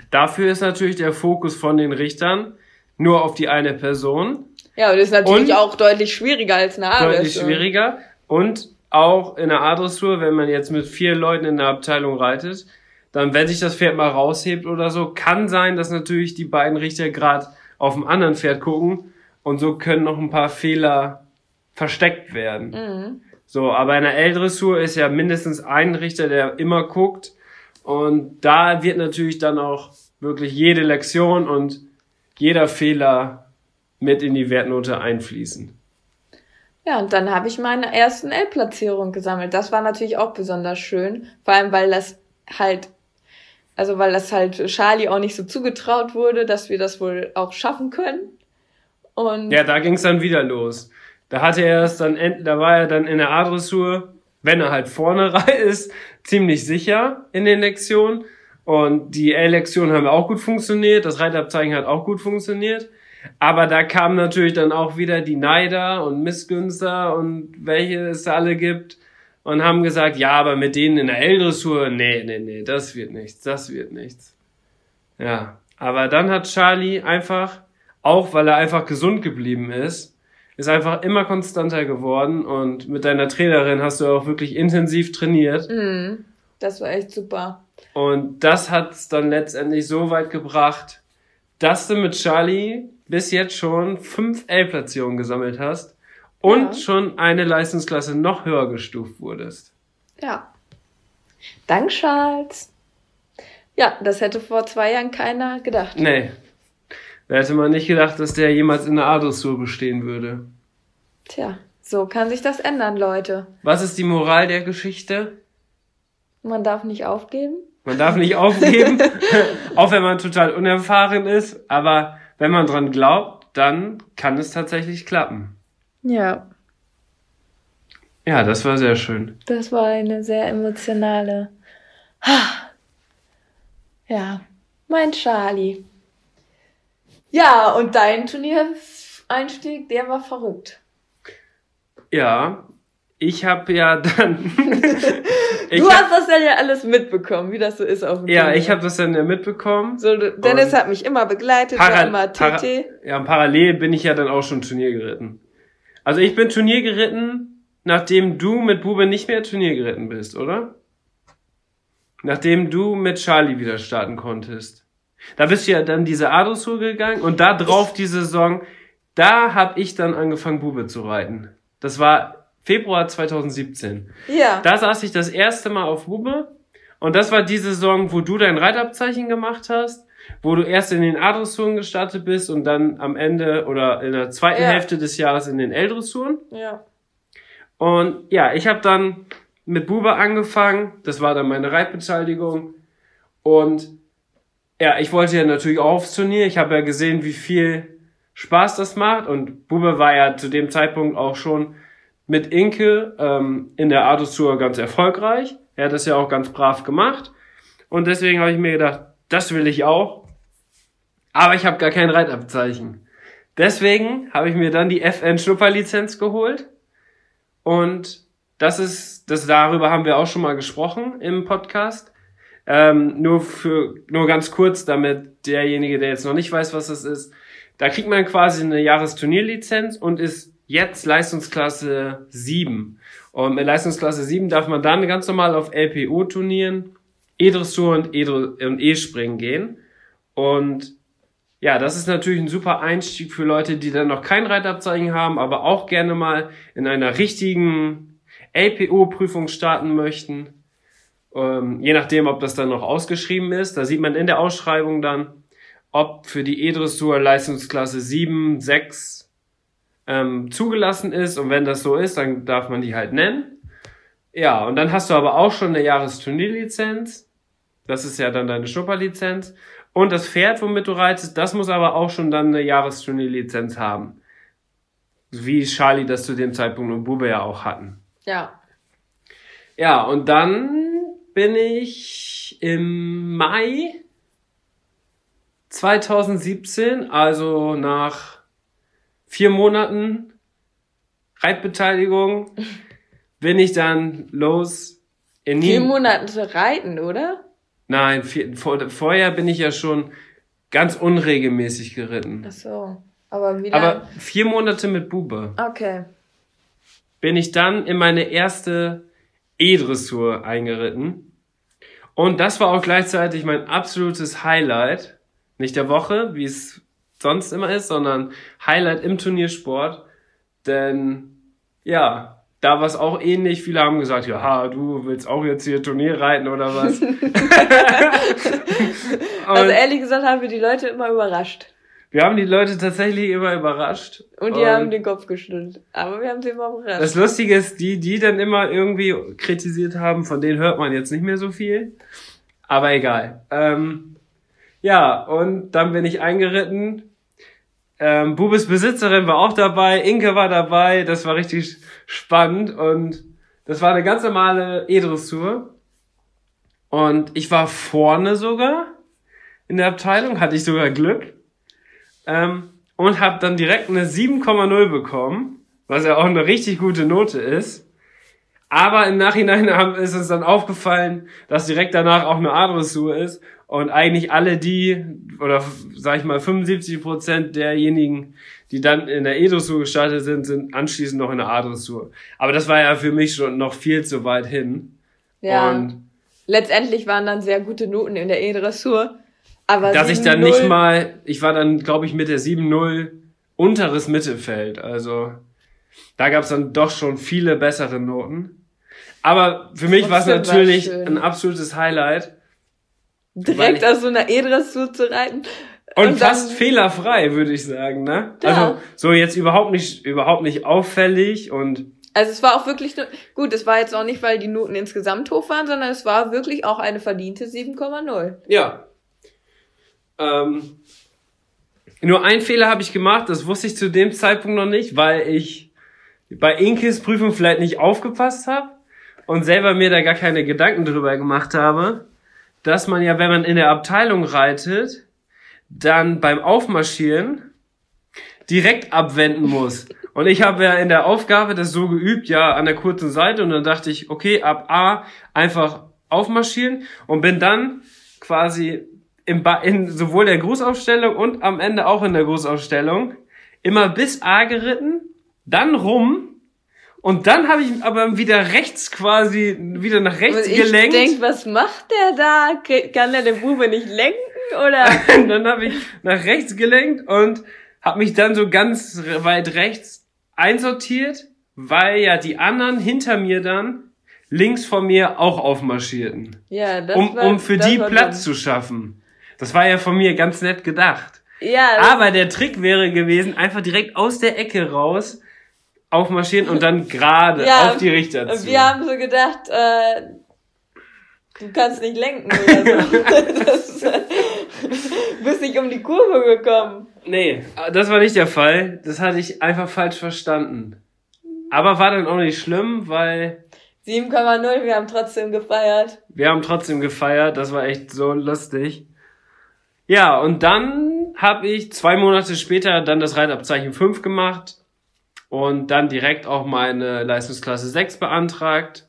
Dafür ist natürlich der Fokus von den Richtern nur auf die eine Person. Ja, und das ist natürlich Und- auch deutlich schwieriger als eine Deutlich A-Dressur. schwieriger. Und auch in der A-Dressur, wenn man jetzt mit vier Leuten in der Abteilung reitet, dann, wenn sich das Pferd mal raushebt oder so, kann sein, dass natürlich die beiden Richter gerade auf dem anderen Pferd gucken und so können noch ein paar Fehler versteckt werden. Mhm. So, aber in der L-Dressur ist ja mindestens ein Richter, der immer guckt. Und da wird natürlich dann auch wirklich jede Lektion und jeder Fehler mit in die Wertnote einfließen. Ja, und dann habe ich meine ersten L-Platzierungen gesammelt. Das war natürlich auch besonders schön. Vor allem, weil das halt, also weil das halt Charlie auch nicht so zugetraut wurde, dass wir das wohl auch schaffen können. Und Ja, da ging's dann wieder los. Da hatte er es dann, da war er dann in der A-Dressur, wenn er halt vorne ist, ziemlich sicher in den Lektionen. Und die L-Lektionen haben auch gut funktioniert, das Reitabzeichen hat auch gut funktioniert. Aber da kamen natürlich dann auch wieder die Neider und Missgünster und welche es alle gibt und haben gesagt, ja, aber mit denen in der L-Dressur, nee, nee, nee, das wird nichts, das wird nichts. Ja, aber dann hat Charlie einfach, auch weil er einfach gesund geblieben ist, ist einfach immer konstanter geworden und mit deiner Trainerin hast du auch wirklich intensiv trainiert Mhm. das war echt super. und das hat's dann letztendlich so weit gebracht, dass du mit Charlie bis jetzt schon fünf L-Platzierungen gesammelt hast und Ja. schon eine Leistungsklasse noch höher gestuft wurdest. Ja. Dank Charles. Ja, das hätte vor zwei Jahren keiner gedacht. Nee. Da hätte man nicht gedacht, dass der jemals in der A-Dressur bestehen würde. Tja, so kann sich das ändern, Leute. Was ist die Moral der Geschichte? Man darf nicht aufgeben. Man darf nicht aufgeben, auch wenn man total unerfahren ist, aber wenn man dran glaubt, dann kann es tatsächlich klappen. Ja, Ja, das war sehr schön. das war eine sehr emotionale. Ah. Ja, mein Charlie. Ja, und dein Turniereinstieg, der war verrückt. Ja, ich habe ja dann. du hab, hast das ja alles mitbekommen, wie das so ist auf dem ja, Turnier. ich habe das dann ja mitbekommen. So, Dennis Und hat mich immer begleitet, war immer TT. ja, parallel bin ich ja dann auch schon Turnier geritten. Also ich bin Turnier geritten, nachdem du mit Bube nicht mehr Turnier geritten bist, oder? Nachdem du mit Charlie wieder starten konntest. Da bist du ja dann diese A-Dressur gegangen und da drauf die Saison, da hab ich dann angefangen Bube zu reiten. Das war Februar 2017. Ja. Da saß ich das erste Mal auf Bube und das war die Saison, wo du dein Reitabzeichen gemacht hast, wo du erst in den A-Dressuren gestartet bist und dann am Ende oder in der zweiten Ja. Hälfte des Jahres in den L-Dressuren. ja. Und ja, ich habe dann mit Bube angefangen, das war dann meine Reitbeteiligung und ja, ich wollte ja natürlich auch aufs Turnier. Ich habe ja gesehen, wie viel Spaß das macht und Bube war ja zu dem Zeitpunkt auch schon mit Inke ähm, in der A-Dressur ganz erfolgreich. Er hat das ja auch ganz brav gemacht. Und deswegen habe ich mir gedacht, das will ich auch. Aber ich habe gar kein Reitabzeichen. Deswegen habe ich mir dann die FN-Schnupperlizenz geholt. Und das ist, das darüber haben wir auch schon mal gesprochen im Podcast. Ähm, nur für, nur ganz kurz, damit derjenige, der jetzt noch nicht weiß, was das ist, da kriegt man quasi eine Jahresturnierlizenz und ist jetzt Leistungsklasse 7. Und mit Leistungsklasse 7 darf man dann ganz normal auf LPO-Turnieren, E-Dressur und E-Springen gehen. Und ja, das ist natürlich ein super Einstieg für Leute, die dann noch kein Reitabzeichen haben, aber auch gerne mal in einer richtigen LPO-Prüfung starten möchten. Ähm, je nachdem, ob das dann noch ausgeschrieben ist. Da sieht man in der Ausschreibung dann, ob für die E-Dressur Leistungsklasse 7, 6 ähm, zugelassen ist und wenn das so ist, dann darf man die halt nennen. Ja, und dann hast du aber auch schon eine Jahresturnierlizenz. Das ist ja dann deine Schnupperlizenz. Und das Pferd, womit du reitest, das muss aber auch schon dann eine Jahresturnierlizenz haben. Wie Charlie das zu dem Zeitpunkt und Bube ja auch hatten. Ja. Ja, und dann bin ich im Mai 2017, also nach vier Monaten Reitbeteiligung, bin ich dann los in Vier Monate reiten, oder? Nein, vier, vor, vorher bin ich ja schon ganz unregelmäßig geritten. Ach so. Aber wie lange? Aber vier Monate mit Bube Okay. bin ich dann in meine erste E-Dressur eingeritten. Und das war auch gleichzeitig mein absolutes Highlight. Nicht der Woche, wie es sonst immer ist, sondern Highlight im Turniersport. Denn, ja, da war es auch ähnlich. Viele haben gesagt, ja, du willst auch jetzt hier Turnier reiten oder was? Also ehrlich gesagt haben wir die Leute immer überrascht. Wir haben die Leute tatsächlich immer überrascht. Und die haben den Kopf geschüttelt. Aber wir haben sie immer überrascht. Das Lustige ist, die, die dann immer irgendwie kritisiert haben, von denen hört man jetzt nicht mehr so viel. Aber egal. Ähm, ja, und dann bin ich eingeritten. Ähm, Bubes Besitzerin war auch dabei, Inke war dabei, das war richtig spannend und das war eine ganz normale E-Dressur. Und ich war vorne sogar in der Abteilung, hatte ich sogar Glück. Ähm, und habe dann direkt eine 7,0 bekommen, was ja auch eine richtig gute Note ist. Aber im Nachhinein ist uns dann aufgefallen, dass direkt danach auch eine A-Dressur ist und eigentlich alle die, oder sag ich mal 75 Prozent derjenigen, die dann in der E-Dressur gestartet sind, sind anschließend noch in der A-Dressur. Aber das war ja für mich schon noch viel zu weit hin. ja. Und Letztendlich waren dann sehr gute Noten in der E-Dressur. Aber dass ich dann 7-0 nicht mal, ich war dann, glaube ich, mit der 7-0 unteres Mittelfeld. Also da gab es dann doch schon viele bessere Noten. Aber für mich war es natürlich ein absolutes Highlight. direkt aus so einer E-Dressur zu reiten. Und, Und dann- fast fehlerfrei, würde ich sagen, ne? Ja. Also so jetzt überhaupt nicht, überhaupt nicht auffällig und Also es war auch wirklich nur, gut, es war jetzt auch nicht, weil die Noten insgesamt hoch waren, sondern es war wirklich auch eine verdiente 7,0. Ja. Ähm, nur ein Fehler habe ich gemacht, das wusste ich zu dem Zeitpunkt noch nicht, weil ich bei Inkes Prüfung vielleicht nicht aufgepasst habe und selber mir da gar keine Gedanken drüber gemacht habe, dass man ja, wenn man in der Abteilung reitet, dann beim Aufmarschieren direkt abwenden muss. Und ich habe ja in der Aufgabe das so geübt, ja, an der kurzen Seite und dann dachte ich, okay, ab A einfach aufmarschieren und bin dann quasi im ba in sowohl der Grußaufstellung und am Ende auch in der Grußaufstellung immer bis A geritten, dann rum und dann habe ich aber wieder rechts quasi wieder nach rechts ich gelenkt. denk, was macht der da? Kann der den Bube nicht lenken? Oder? Dann habe ich nach rechts gelenkt und habe mich dann so ganz weit rechts einsortiert, weil ja die anderen hinter mir dann links von mir auch aufmarschierten, Ja, das um, war, um für die Platz dumm. zu schaffen. Das war ja von mir ganz nett gedacht. Ja, Aber der Trick wäre gewesen, einfach direkt aus der Ecke raus aufmarschieren und dann gerade Ja, auf die Richter zu. wir haben so gedacht, äh, du kannst nicht lenken oder so. das, äh, bist nicht um die Kurve gekommen. Nee, das war nicht der Fall. Das hatte ich einfach falsch verstanden. Aber war dann auch nicht schlimm, weil 7,0, wir haben trotzdem gefeiert. wir haben trotzdem gefeiert. Das war echt so lustig. Ja, und dann habe ich zwei Monate später dann das Reitabzeichen 5 gemacht und dann direkt auch meine Leistungsklasse 6 beantragt.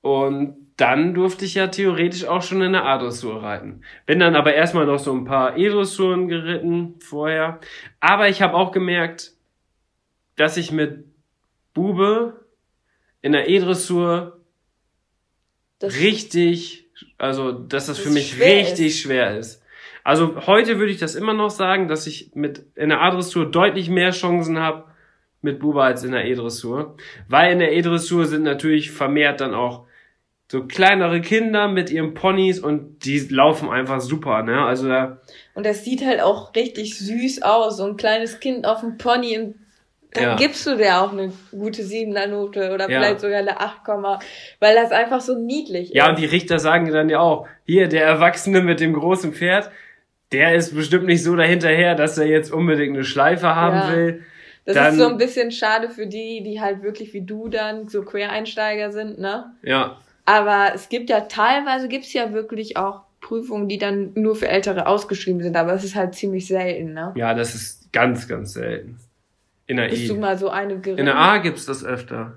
Und dann durfte ich ja theoretisch auch schon in der A-Dressur reiten. Bin dann aber erstmal noch so ein paar E-Dressuren geritten vorher. Aber ich habe auch gemerkt, dass ich mit Bube in der E-Dressur richtig, also dass das Das für mich schwer richtig schwer ist. Also heute würde ich das immer noch sagen, dass ich mit in der A-Dressur deutlich mehr Chancen habe mit Buba als in der E-Dressur. Weil in der E-Dressur sind natürlich vermehrt dann auch so kleinere Kinder mit ihren Ponys und die laufen einfach super, ne? Also da, und das sieht halt auch richtig süß aus. So ein kleines Kind auf dem Pony. Und dann Ja. gibst du dir auch eine gute 7er Note oder Ja. vielleicht sogar eine 8, weil das einfach so niedlich Ja, und ist. die Richter sagen dann ja auch, hier, der Erwachsene mit dem großen Pferd, der ist bestimmt nicht so dahinterher, dass er jetzt unbedingt eine Schleife haben Ja. will. Das dann- ist so ein bisschen schade für die, die halt wirklich wie du dann so Quereinsteiger sind, ne? Ja, Aber es gibt ja teilweise gibt's ja wirklich auch Prüfungen, die dann nur für Ältere ausgeschrieben sind, aber es ist halt ziemlich selten, ne? ja, das ist ganz, ganz selten. In der Bist du E. mal so eine geritten? In der A gibt's das öfter.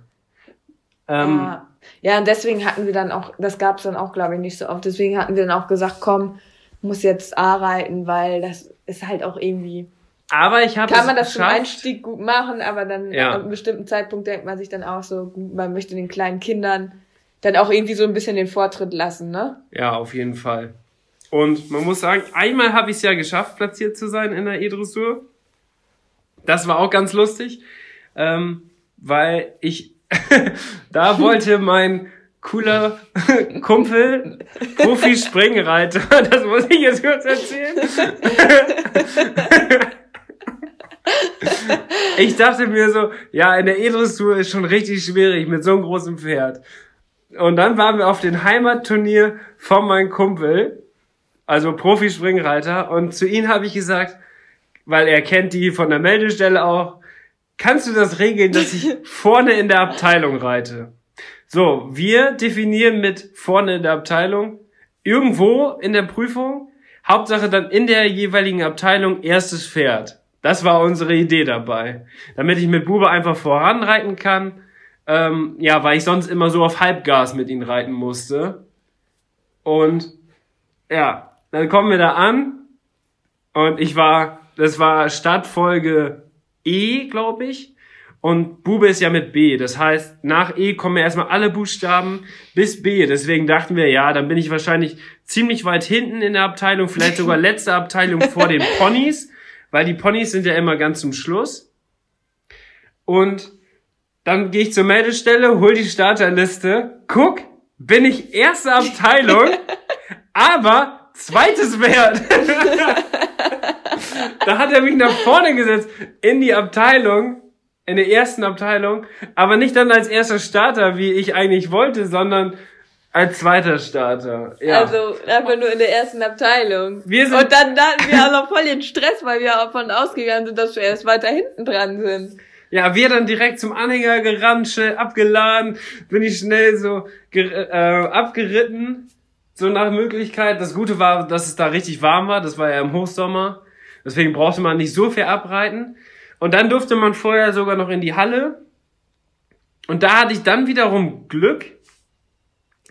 Ähm, Ah. Ja, und deswegen hatten wir dann auch, das gab's dann auch, glaube ich, nicht so oft. Deswegen hatten wir dann auch gesagt, komm, muss jetzt A reiten, weil das ist halt auch irgendwie. Aber ich habe Kann man das zum geschafft. Einstieg gut machen, aber dann Ja. an einem bestimmten Zeitpunkt denkt man sich dann auch so, man möchte den kleinen Kindern dann auch irgendwie so ein bisschen den Vortritt lassen, ne? Ja, auf jeden Fall. Und man muss sagen, einmal habe ich es ja geschafft, platziert zu sein in der E-Dressur. Das war auch ganz lustig, ähm, weil ich da wollte mein cooler Kumpel, Profi-Springreiter, das muss ich jetzt kurz erzählen. Ich dachte mir so, ja, in der E-Dressur ist schon richtig schwierig mit so einem großen Pferd. Und dann waren wir auf dem Heimatturnier von meinem Kumpel, also Profispringreiter, und zu ihm habe ich gesagt, weil er kennt die von der Meldestelle auch, kannst du das regeln, dass ich vorne in der Abteilung reite? So, wir definieren mit vorne in der Abteilung irgendwo in der Prüfung, Hauptsache dann in der jeweiligen Abteilung erstes Pferd. Das war unsere Idee dabei. Damit ich mit Bube einfach voranreiten kann. Ähm, ja, weil ich sonst immer so auf Halbgas mit ihm reiten musste. Und ja, dann kommen wir da an. Und ich war, das war Startfolge E, glaube ich. Und Bube ist ja mit B. Das heißt, nach E kommen ja erstmal alle Buchstaben bis B. Deswegen dachten wir, ja, dann bin ich wahrscheinlich ziemlich weit hinten in der Abteilung, vielleicht sogar letzte Abteilung vor den Ponys, weil die Ponys sind ja immer ganz zum Schluss. Und dann gehe ich zur Meldestelle, hol die Starterliste, guck, bin ich erste Abteilung, aber zweites Pferd. da hat er mich nach vorne gesetzt in die Abteilung, in der ersten Abteilung, aber nicht dann als erster Starter, wie ich eigentlich wollte, sondern als zweiter Starter. Ja. Also einfach nur in der ersten Abteilung. Wir sind- Und dann hatten wir auch noch voll den Stress, weil wir davon ausgegangen sind, dass wir erst weiter hinten dran sind. Ja, wir dann direkt zum Anhänger gerannt, schnell abgeladen, bin ich schnell so äh, abgeritten, so nach Möglichkeit. Das Gute war, dass es da richtig warm war, das war ja im Hochsommer, deswegen brauchte man nicht so viel abreiten. Und dann durfte man vorher sogar noch in die Halle. Und da hatte ich dann wiederum Glück,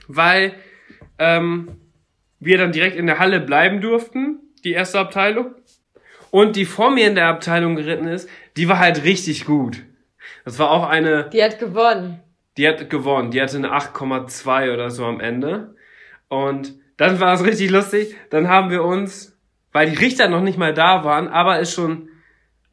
weil ähm, wir dann direkt in der Halle bleiben durften, die erste Abteilung. Und die vor mir in der Abteilung geritten ist, die war halt richtig gut. Das war auch eine, Die hat gewonnen. die hat gewonnen. Die hatte eine 8,2 oder so am Ende. Und dann war es richtig lustig. Dann haben wir uns, weil die Richter noch nicht mal da waren, aber es schon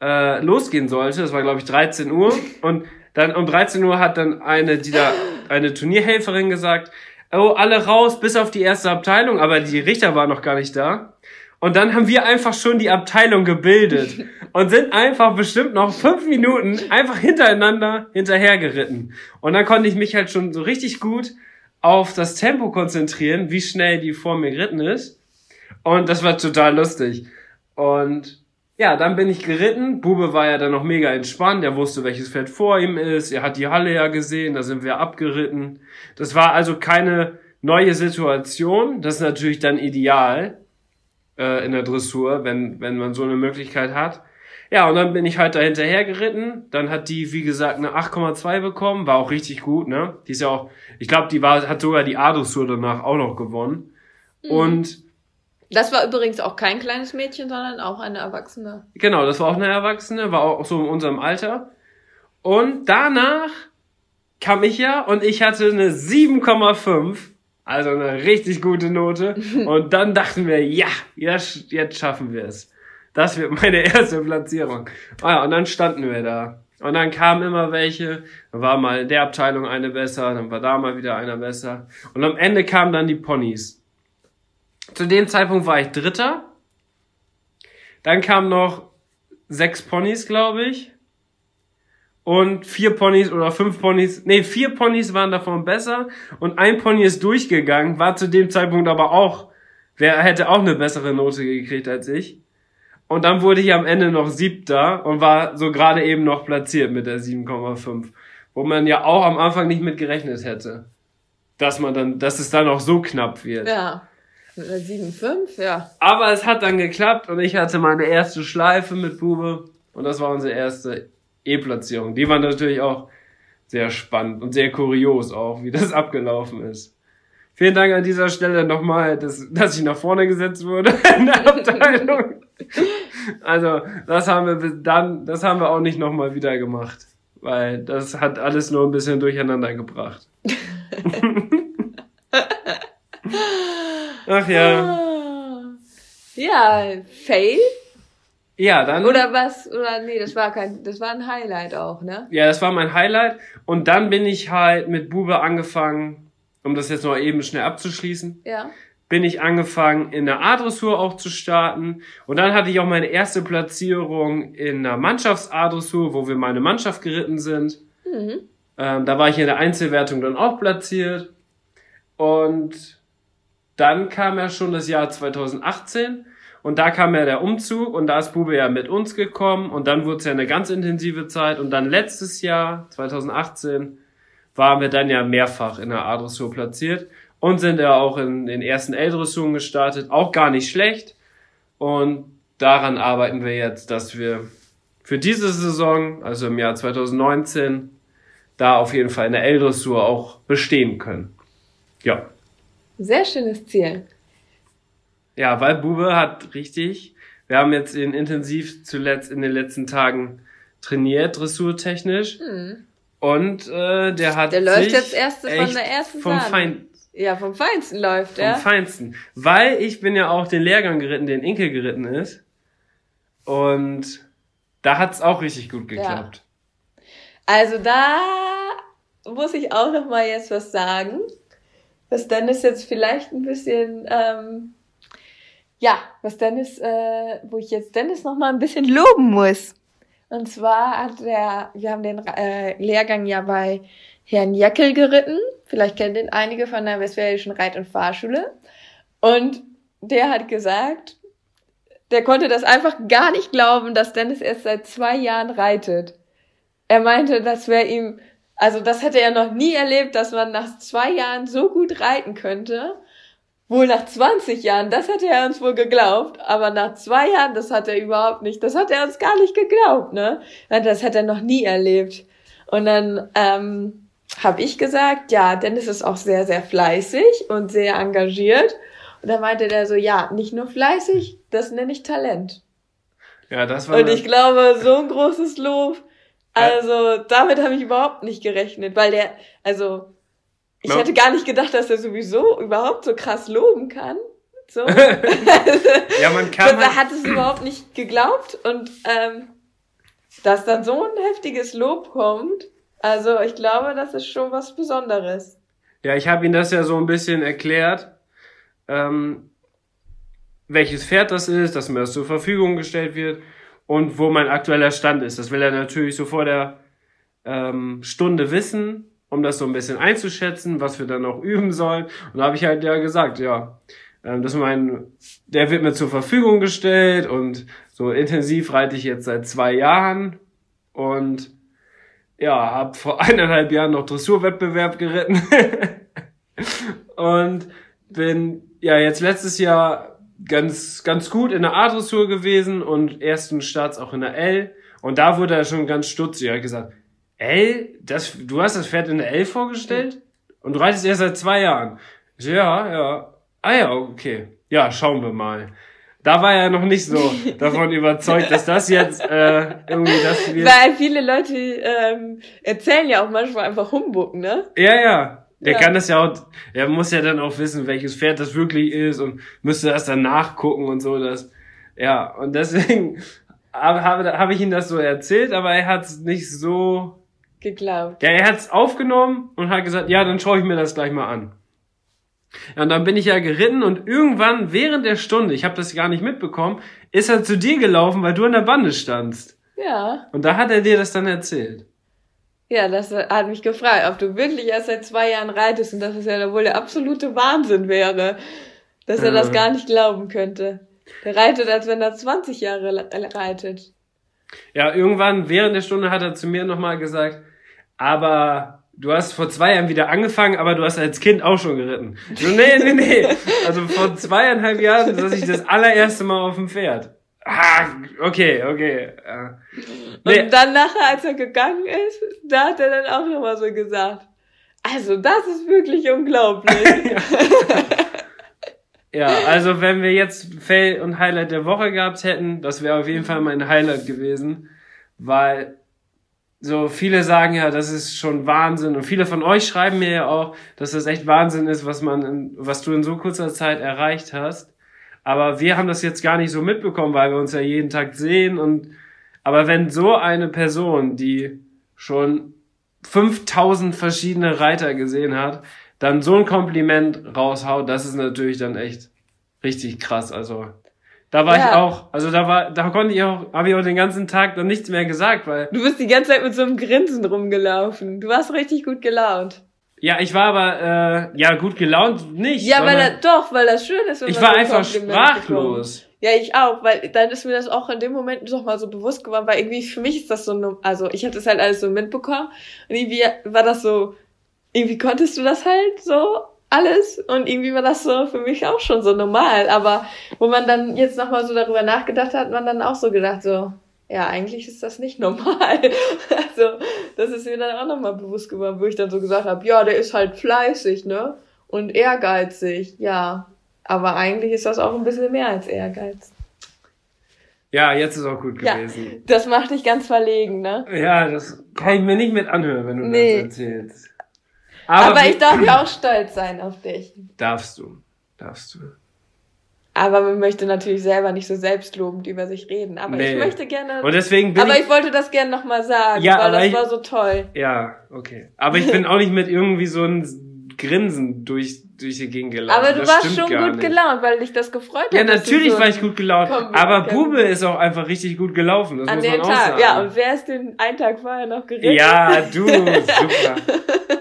äh, losgehen sollte, das war glaube ich 13 Uhr. Und dann um 13 Uhr hat dann eine, die da, eine Turnierhelferin gesagt, oh, alle raus, bis auf die erste Abteilung, aber die Richter waren noch gar nicht da. Und dann haben wir einfach schon die Abteilung gebildet und sind einfach bestimmt noch fünf Minuten einfach hintereinander hinterhergeritten. Und dann konnte ich mich halt schon so richtig gut auf das Tempo konzentrieren, wie schnell die vor mir geritten ist. Und das war total lustig. Und ja, dann bin ich geritten. Bube war ja dann noch mega entspannt. Er wusste, welches Feld vor ihm ist. Er hat die Halle ja gesehen. Da sind wir abgeritten. Das war also keine neue Situation. Das ist natürlich dann ideal äh, in der Dressur, wenn, wenn man so eine Möglichkeit hat. Ja, und dann bin ich halt da hinterher geritten. Dann hat die, wie gesagt, eine 8,2 bekommen. War auch richtig gut, ne? Die ist ja auch, ich glaube, die war, hat sogar die A-Dressur danach auch noch gewonnen. Und Das war übrigens auch kein kleines Mädchen, sondern auch eine Erwachsene. Genau, das war auch eine Erwachsene, war auch so in unserem Alter. Und danach kam ich ja und ich hatte eine 7,5, also eine richtig gute Note. Und dann dachten wir, ja, jetzt, jetzt schaffen wir es. Das wird meine erste Platzierung. Ah ja, und dann standen wir da. Und dann kamen immer welche, dann war mal in der Abteilung eine besser, dann war da mal wieder einer besser. Und am Ende kamen dann die Ponys. Zu dem Zeitpunkt war ich Dritter. Dann kamen noch sechs Ponys, glaube ich. und vier Ponys oder fünf Ponys, nee, vier Ponys waren davon besser und ein Pony ist durchgegangen, war zu dem Zeitpunkt aber auch, wer hätte auch eine bessere Note gekriegt als ich. Und dann wurde ich am Ende noch siebter und war so gerade eben noch platziert mit der 7,5. Wo man ja auch am Anfang nicht mit gerechnet hätte. Dass man dann, dass es dann auch so knapp wird. Ja. Mit einer 7,5, ja. Aber es hat dann geklappt und ich hatte meine erste Schleife mit Bube und das war unsere erste E-Platzierung. Die war natürlich auch sehr spannend und sehr kurios auch, wie das abgelaufen ist. Vielen Dank an dieser Stelle nochmal, dass, dass ich nach vorne gesetzt wurde in der Abteilung. Also, das haben wir bis dann, das haben wir auch nicht nochmal wieder gemacht. Weil das hat alles nur ein bisschen durcheinander gebracht. Ach ja. Ah. Ja, Fail? Ja, dann. Oder was? Oder nee, das war kein, das war ein Highlight auch, ne? Ja, das war mein Highlight. Und dann bin ich halt mit Bube angefangen, um das jetzt noch eben schnell abzuschließen, Ja. bin ich angefangen, in der A-Dressur auch zu starten. Und dann hatte ich auch meine erste Platzierung in der Mannschafts-A-Dressur, wo wir meine Mannschaft geritten sind. Mhm. Ähm, da war ich in der Einzelwertung dann auch platziert. Und dann kam ja schon das Jahr 2018 und da kam ja der Umzug und da ist Bube ja mit uns gekommen und dann wurde es ja eine ganz intensive Zeit und dann letztes Jahr, 2018, waren wir dann ja mehrfach in der A-Dressur platziert und sind ja auch in den ersten L-Dressuren gestartet, auch gar nicht schlecht und daran arbeiten wir jetzt, dass wir für diese Saison, also im Jahr 2019, da auf jeden Fall in der L-Dressur auch bestehen können. Ja. Sehr schönes Ziel. Ja, weil Bube hat richtig, wir haben jetzt ihn intensiv zuletzt in den letzten Tagen trainiert, dressurtechnisch. Und äh, der hat Der läuft jetzt erst von der ersten vom, Sahne. Fein, Ja, vom Feinsten läuft vom er. Feinsten. Weil ich bin ja auch den Lehrgang geritten, den Inke geritten ist. Und da hat's auch richtig gut geklappt. Also da muss ich auch noch mal jetzt was sagen. Was Dennis jetzt vielleicht ein bisschen, ähm, ja, was Dennis, äh, wo ich jetzt Dennis noch mal ein bisschen loben muss. Und zwar hat der, wir haben den äh, Lehrgang ja bei Herrn Jeckel geritten. Vielleicht kennt ihn einige von der Westfälischen Reit- und Fahrschule. Und der hat gesagt, der konnte das einfach gar nicht glauben, dass Dennis erst seit zwei Jahren reitet. Er meinte, das wäre ihm, also das hätte er noch nie erlebt, dass man nach zwei Jahren so gut reiten könnte. Wohl nach 20 Jahren, das hätte er uns wohl geglaubt, aber nach zwei Jahren, das hat er überhaupt nicht, das hat er uns gar nicht geglaubt, ne? Das hat er noch nie erlebt. Und dann ähm, habe ich gesagt, ja, Dennis ist auch sehr, sehr fleißig und sehr engagiert. Und da meinte der so, ja, nicht nur fleißig, das nenne ich Talent. Ja, das war Und ich glaube, so ein großes Lob, also damit habe ich überhaupt nicht gerechnet, weil der, also ich Ja. hätte gar nicht gedacht, dass er sowieso überhaupt so krass loben kann. So. ja, man kann er halt, hat es überhaupt nicht geglaubt und ähm, dass dann so ein heftiges Lob kommt, also ich glaube, das ist schon was Besonderes. Ja, ich habe ihm das ja so ein bisschen erklärt, ähm, welches Pferd das ist, dass mir das zur Verfügung gestellt wird und wo mein aktueller Stand ist. Das will er natürlich so vor der ähm, Stunde wissen, um das so ein bisschen einzuschätzen, was wir dann auch üben sollen. Und da habe ich halt ja gesagt, ja, ähm, dass mein, der wird mir zur Verfügung gestellt und so intensiv reite ich jetzt seit zwei Jahren und ja, habe vor eineinhalb Jahren noch Dressurwettbewerb geritten und bin ja jetzt letztes Jahr ganz ganz gut in der A-Dressur gewesen und ersten Starts auch in der L und da wurde er schon ganz stutzig. Er hat gesagt, L, das, du hast das Pferd in der L vorgestellt und du reitest erst seit zwei Jahren. Ich ja, ja. Ah ja, okay. Ja, schauen wir mal. Da war er noch nicht so davon überzeugt, dass das jetzt äh, irgendwie das wird. Weil viele Leute ähm, erzählen ja auch manchmal einfach Humbug, ne? Ja, ja. Der Ja. kann das ja auch, er muss ja dann auch wissen, welches Pferd das wirklich ist und müsste das dann nachgucken und so, das, ja, und deswegen habe, habe, habe ich ihm das so erzählt, aber er hat es nicht so, Geglaubt. ja, er hat es aufgenommen und hat gesagt, ja, dann schaue ich mir das gleich mal an. Ja, und dann bin ich ja geritten und irgendwann während der Stunde, ich habe das gar nicht mitbekommen, ist er zu dir gelaufen, weil du an der Bande standst. Ja. Und da hat er dir das dann erzählt. Ja, das hat mich gefragt, ob du wirklich erst seit zwei Jahren reitest und dass es ja wohl der absolute Wahnsinn wäre, dass er das Ja. gar nicht glauben könnte. Der reitet, als wenn er 20 Jahre reitet. Ja, irgendwann während der Stunde hat er zu mir nochmal gesagt, aber du hast vor zwei Jahren wieder angefangen, aber du hast als Kind auch schon geritten. So, nee, nee, nee. Also vor zweieinhalb Jahren saß ich das allererste Mal auf dem Pferd. Ah, okay, okay. Ja. Nee, Und dann nachher, als er gegangen ist, da hat er dann auch nochmal so gesagt. Also, das ist wirklich unglaublich. ja, also wenn wir jetzt Fail und Highlight der Woche gehabt hätten, das wäre auf jeden Fall mein Highlight gewesen, weil so viele sagen ja, das ist schon Wahnsinn und viele von euch schreiben mir ja auch, dass das echt Wahnsinn ist, was man, in, was du in so kurzer Zeit erreicht hast. Aber wir haben das jetzt gar nicht so mitbekommen, weil wir uns ja jeden Tag sehen und aber wenn so eine Person, die schon 5000 verschiedene Reiter gesehen hat, dann so ein Kompliment raushaut, das ist natürlich dann echt richtig krass. Also da war Ja. ich auch, also da war, da konnte ich auch, habe ich auch den ganzen Tag dann nichts mehr gesagt, weil Du bist die ganze Zeit mit so einem Grinsen rumgelaufen. Du warst richtig gut gelaunt. Ja, ich war aber äh, ja gut gelaunt nicht. Ja, weil er, doch, weil das schön ist, wenn ich man war einfach sprachlos. bekommt. Ja, ich auch, weil dann ist mir das auch in dem Moment doch mal so bewusst geworden, weil irgendwie für mich ist das so, also ich hatte das halt alles so mitbekommen und irgendwie war das so, irgendwie konntest du das halt so alles und irgendwie war das so für mich auch schon so normal, aber wo man dann jetzt nochmal so darüber nachgedacht hat, hat man dann auch so gedacht so, ja, eigentlich ist das nicht normal. Also, das ist mir dann auch nochmal bewusst geworden, wo ich dann so gesagt habe, ja, der ist halt fleißig, ne? Und ehrgeizig, ja. Aber eigentlich ist das auch ein bisschen mehr als Ehrgeiz. Ja, jetzt ist auch gut Ja. gewesen. Das macht dich ganz verlegen, ne? Ja, das kann ich mir nicht mit anhören, wenn du Nee. das erzählst. Aber, wie- ich darf ja auch stolz sein auf dich. darfst du, darfst du. Aber man möchte natürlich selber nicht so selbstlobend über sich reden. Aber Nee. ich möchte gerne. Und deswegen bin aber ich ich wollte das gerne nochmal sagen, Ja, weil das ich- war so toll. Ja, okay. Aber ich bin auch nicht mit irgendwie so ein Grinsen durch, durch die Gegend gelaufen. Aber du das warst schon gut nicht. gelaunt, weil dich das gefreut Ja, hat. du natürlich so war ich gut gelaunt. Aber. Bube ist auch einfach richtig gut gelaufen. Das An muss dem man auch Tag. sagen. Ja, und wer ist den einen Tag vorher noch geritten? Ja, du, super.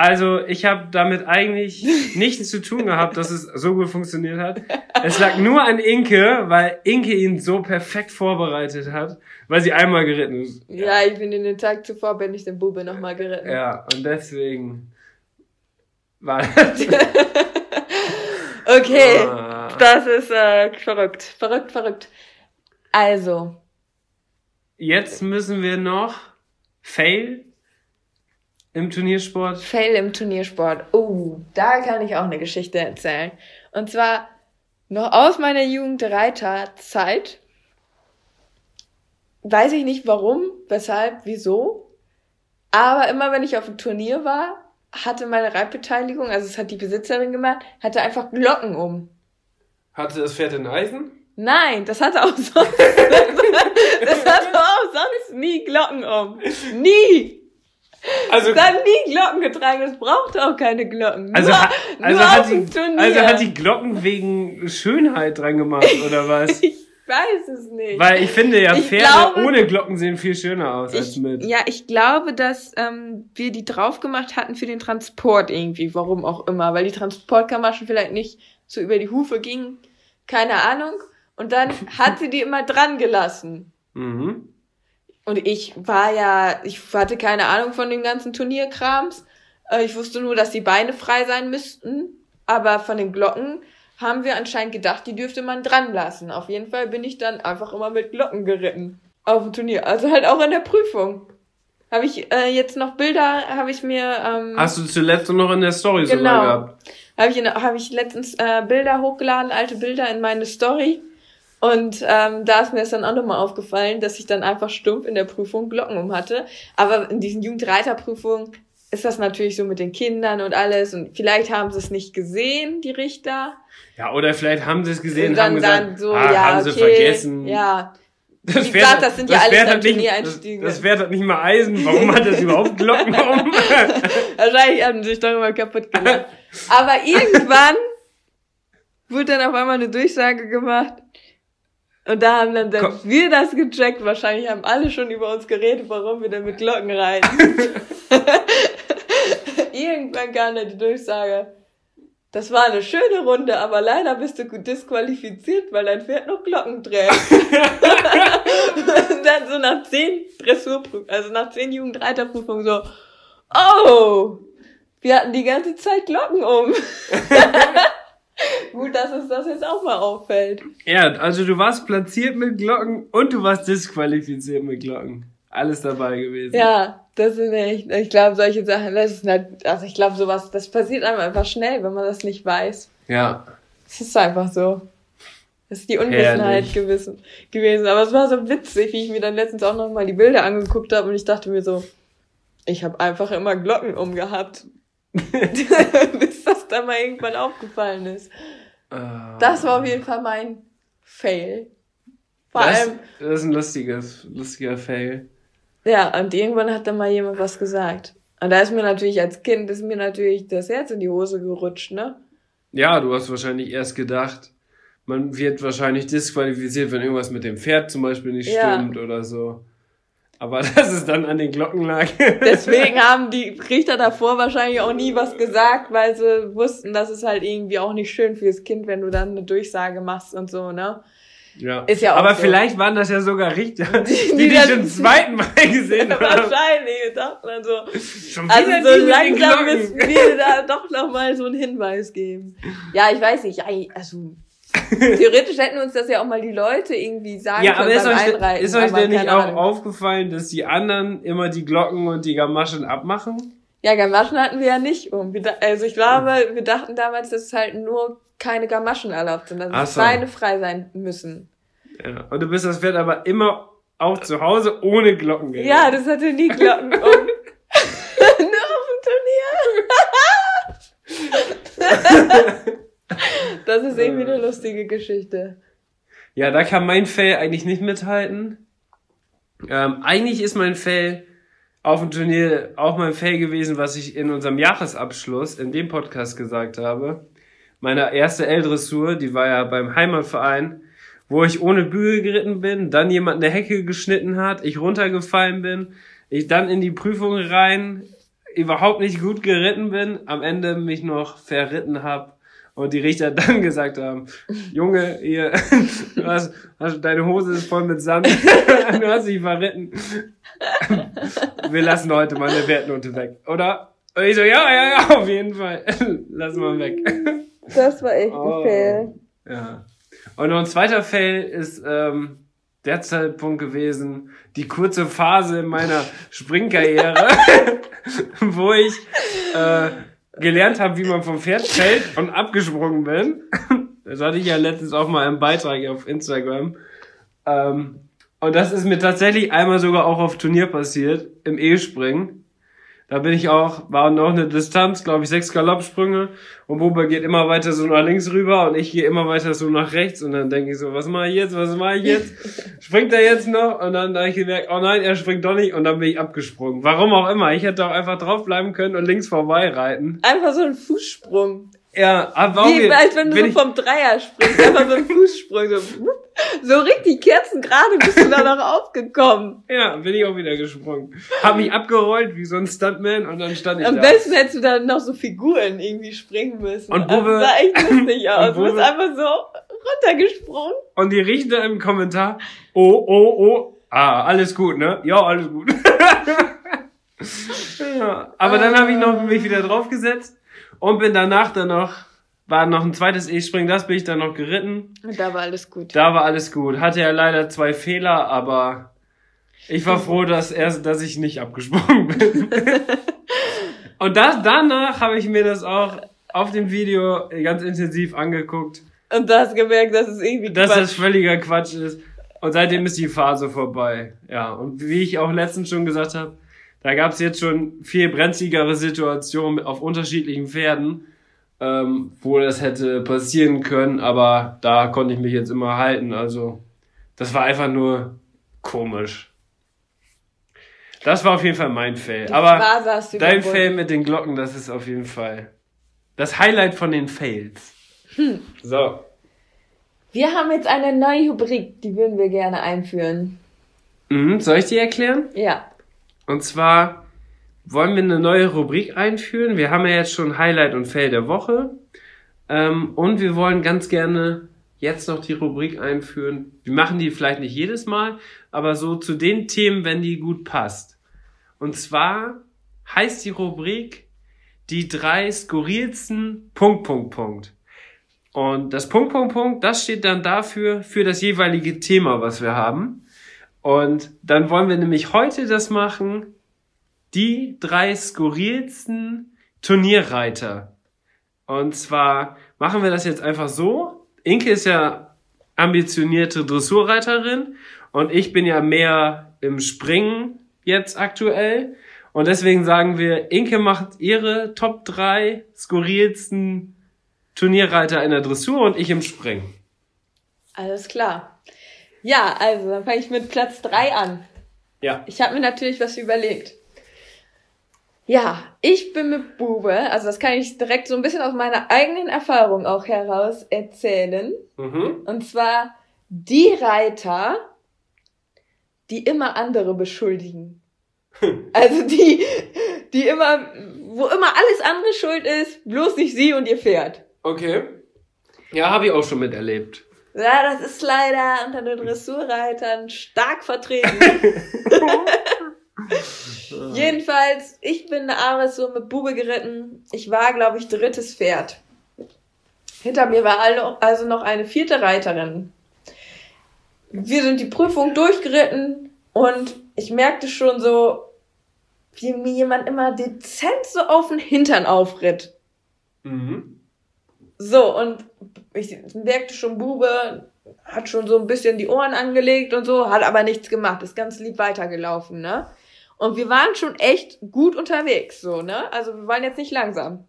Also, ich habe damit eigentlich nichts zu tun gehabt, dass es so gut funktioniert hat. Es lag nur an Inke, weil Inke ihn so perfekt vorbereitet hat, weil sie einmal geritten ist. Ja, ich bin in den Tag zuvor, bin ich den Bube nochmal geritten. Ja, und deswegen war das. Okay, Ah. das ist äh, verrückt. Verrückt, verrückt. Also, Jetzt müssen wir noch Fail im Turniersport. Fail im Turniersport. Oh, da kann ich auch eine Geschichte erzählen. Und zwar noch aus meiner Jugendreiterzeit. Weiß ich nicht warum, weshalb, wieso. Aber immer wenn ich auf dem Turnier war, hatte meine Reitbeteiligung, also es hat die Besitzerin gemacht, hatte einfach Glocken um. Hatte das Pferd in Eisen? Nein, das hatte auch sonst, das hatte auch sonst nie Glocken um. Nie! Also, Es hat nie Glocken getragen, es brauchte auch keine Glocken. also, nur, also, nur hat dem die, Turnier. also hat die Glocken wegen Schönheit dran gemacht, oder was? Ich weiß es nicht. Weil ich finde ja, Ich Pferde glaube- ohne Glocken sehen viel schöner aus als ich, mit. ja, ich glaube, dass ähm, wir die drauf gemacht hatten für den Transport irgendwie, warum auch immer, weil die Transportkamaschen vielleicht nicht so über die Hufe gingen, keine Ahnung. Und dann hat sie die immer dran gelassen. Mhm. Und ich war ja, ich hatte keine Ahnung von dem ganzen Turnierkrams. Äh, Ich wusste nur, dass die Beine frei sein müssten. Aber von den Glocken haben wir anscheinend gedacht, die dürfte man dran lassen. Auf jeden Fall bin ich dann einfach immer mit Glocken geritten. Auf dem Turnier. Also halt auch in der Prüfung. Habe ich äh, jetzt noch Bilder, habe ich mir, ähm, Hast du zuletzt noch in der Story sogar Genau. gehabt? habe ich, in- hab ich letztens äh, Bilder hochgeladen, alte Bilder in meine Story. Und ähm, da ist mir das dann auch nochmal aufgefallen, dass ich dann einfach stumpf in der Prüfung Glocken um hatte. Aber in diesen Jugendreiterprüfungen ist das natürlich so mit den Kindern und alles. Und vielleicht haben sie es nicht gesehen, die Richter. Ja, oder vielleicht haben sie es gesehen, und dann, haben gesagt, dann so, ah, ja, haben okay, sie vergessen. Ja, Das Wie gesagt, das sind ja alles Pferd dann hat nicht, das, Turniereinstiege. das Pferd hat nicht mal Eisen. Warum hat das überhaupt Glocken um? Wahrscheinlich haben sie sich doch immer kaputt gemacht. Aber irgendwann wurde dann auf einmal eine Durchsage gemacht, Und da haben dann selbst Komm. wir das gecheckt. Wahrscheinlich haben alle schon über uns geredet, warum wir denn mit Glocken reiten. Irgendwann kam dann die Durchsage. Das war eine schöne Runde, aber leider bist du disqualifiziert, weil dein Pferd noch Glocken trägt. Und dann so nach zehn Dressurprüfungen, also nach zehn Jugendreiterprüfungen so, oh, wir hatten die ganze Zeit Glocken um. Gut, dass uns das jetzt auch mal auffällt. Ja, also du warst platziert mit Glocken und du warst disqualifiziert mit Glocken. Alles dabei gewesen. Ja, das sind echt, ich glaube, solche Sachen, das ist nicht, also ich glaube, sowas, das passiert einem einfach schnell, wenn man das nicht weiß. Ja. Es ist einfach so. Das ist die Unwissenheit gewissen, gewesen. Aber es war so witzig, wie ich mir dann letztens auch nochmal die Bilder angeguckt habe und ich dachte mir so, ich habe einfach immer Glocken umgehabt. Bis das dann mal irgendwann aufgefallen ist. Äh, Das war auf jeden Fall mein Fail. Vor das, allem, das ist ein lustiges, lustiger Fail. ja, und irgendwann hat dann mal jemand was gesagt. Und da ist mir natürlich als Kind, ist mir natürlich das Herz in die Hose gerutscht, ne? Ja, du hast wahrscheinlich erst gedacht, man wird wahrscheinlich disqualifiziert, wenn irgendwas mit dem Pferd zum Beispiel nicht Ja. stimmt oder so. Aber dass es dann an den Glocken lag. Deswegen haben die Richter davor wahrscheinlich auch nie was gesagt, weil sie wussten, dass es halt irgendwie auch nicht schön fürs Kind, wenn du dann eine Durchsage machst und so, ne? ja. Ist ja auch Aber so. vielleicht waren das ja sogar Richter, die, die die, dann- schon zweiten Mal gesehen haben. Wahrscheinlich, wir dachten dann so. Schon Also so langsam müssen wir da doch noch mal so einen Hinweis geben. Ja, ich weiß nicht, also theoretisch hätten uns das ja auch mal die Leute irgendwie sagen Ja, aber können ist beim euch, Einreiten. ist euch aber denn nicht auch Ahnung. aufgefallen, dass die anderen immer die Glocken und die Gamaschen abmachen? Ja, Gamaschen hatten wir ja nicht um. Also ich glaube, wir dachten damals, dass es halt nur keine Gamaschen erlaubt sind, dass so. Beine frei sein müssen. Ja. Und du bist das Pferd aber immer auch zu Hause ohne Glocken geritten. Ja, das hatte nie Glocken um. nur auf dem Turnier. das ist irgendwie eine lustige Geschichte. Ja, da kann mein Fell eigentlich nicht mithalten. Ähm, eigentlich ist mein Fell auf dem Turnier auch mein Fell gewesen, was ich in unserem Jahresabschluss in dem Podcast gesagt habe. Meine erste L-Dressur, die war ja beim Heimatverein, wo ich ohne Bügel geritten bin, dann jemand eine Hecke geschnitten hat, ich runtergefallen bin, ich dann in die Prüfung rein, überhaupt nicht gut geritten bin, am Ende mich noch verritten habe und die Richter dann gesagt haben, Junge, ihr, du hast, hast, deine Hose ist voll mit Sand, du hast dich verritten. Wir lassen heute mal eine Wertnote weg, oder? Und ich so, ja, ja, ja, auf jeden Fall. Lassen wir weg. Das war echt Oh. ein Fail. Ja. Und noch ein zweiter Fail ist ähm, der Zeitpunkt gewesen, die kurze Phase in meiner Springkarriere, wo ich äh, gelernt habe, wie man vom Pferd fällt und abgesprungen bin. Das hatte ich ja letztens auch mal im Beitrag auf Instagram. Ähm, und das ist mir tatsächlich einmal sogar auch auf Turnier passiert, im E-Springen. Da bin ich auch, war noch eine Distanz, glaube ich, sechs Galoppsprünge und Boba geht immer weiter so nach links rüber und ich gehe immer weiter so nach rechts und dann denke ich so, was mache ich jetzt, was mache ich jetzt? Springt er jetzt noch? Und dann habe ich gemerkt, oh nein, er springt doch nicht und dann bin ich abgesprungen. Warum auch immer, ich hätte auch einfach draufbleiben können und links vorbei reiten. Einfach so ein Fußsprung. Ja, aber auch Wie, als wenn du so ich, vom Dreier springst. Einfach so ein Fußsprung. So, so richtig kerzengerade bist du da noch aufgekommen. ja, bin ich auch wieder gesprungen. Hab mich abgerollt wie so ein Stuntman und dann stand ich Am da. besten hättest du dann noch so Figuren irgendwie springen müssen. Und Also, Bube- das sah echt lustig aus. Du bist einfach so runtergesprungen. Und die Richter im Kommentar, oh, oh, oh, ah, alles gut, ne? Ja, alles gut. ja, aber dann habe ich noch mich wieder draufgesetzt und bin danach dann noch, war noch ein zweites E-Springen, das bin ich dann noch geritten. Und da war alles gut. Da war alles gut. Hatte ja leider zwei Fehler, aber ich war froh, dass er, dass ich nicht abgesprungen bin. und das, danach habe ich mir das auch auf dem Video ganz intensiv angeguckt Und du hast gemerkt, dass es irgendwie dass Quatsch. das völliger Quatsch ist. Und seitdem ist die Phase vorbei. Ja, und wie ich auch letztens schon gesagt habe, da gab es jetzt schon viel brenzligere Situationen auf unterschiedlichen Pferden, ähm, wo das hätte passieren können, aber da konnte ich mich jetzt immer halten. Also, das war einfach nur komisch. Das war auf jeden Fall mein Fail. Aber dein. Fail mit den Glocken, das ist auf jeden Fall das Highlight von den Fails. So. Wir haben jetzt eine neue Rubrik, die würden wir gerne einführen. Mhm, soll ich die erklären? Ja. Und zwar wollen wir eine neue Rubrik einführen. Wir haben ja jetzt schon Highlight und Fail der Woche. Ähm, und wir wollen ganz gerne jetzt noch die Rubrik einführen. Wir machen die vielleicht nicht jedes Mal, aber so zu den Themen, wenn die gut passt. Und zwar heißt die Rubrik die drei skurrilsten Punkt, Punkt, Punkt. Und das Punkt, Punkt, Punkt, das steht dann dafür, für das jeweilige Thema, was wir haben. Und dann wollen wir nämlich heute das machen, die drei skurrilsten Turnierreiter. Und zwar machen wir das jetzt einfach so. Inke ist ja ambitionierte Dressurreiterin und ich bin ja mehr im Springen jetzt aktuell. Und deswegen sagen wir, Inke macht ihre Top 3 skurrilsten Turnierreiter in der Dressur und ich im Springen. Alles klar. Ja, also dann fange ich mit Platz 3 an. Ja. Ich habe mir natürlich was überlegt. Ja, ich bin mit Bube, also das kann ich direkt so ein bisschen aus meiner eigenen Erfahrung auch heraus erzählen. Mhm. Und zwar die Reiter, die immer andere beschuldigen. Also die, die immer, wo immer alles andere schuld ist, bloß nicht sie und ihr Pferd. Okay. Ja, habe ich auch schon miterlebt. Ja, das ist leider unter den Dressurreitern stark vertreten. Jedenfalls, ich bin eine Aresur mit Bube geritten. Ich war, glaube ich, drittes Pferd. Hinter mir war also noch eine vierte Reiterin. Wir sind die Prüfung durchgeritten und ich merkte schon so, wie mir jemand immer dezent so auf den Hintern aufritt. Mhm. So, und ich merkte schon, Bube hat schon so ein bisschen die Ohren angelegt und so, hat aber nichts gemacht, ist ganz lieb weitergelaufen, ne? Und wir waren schon echt gut unterwegs, so, ne? Also wir waren jetzt nicht langsam.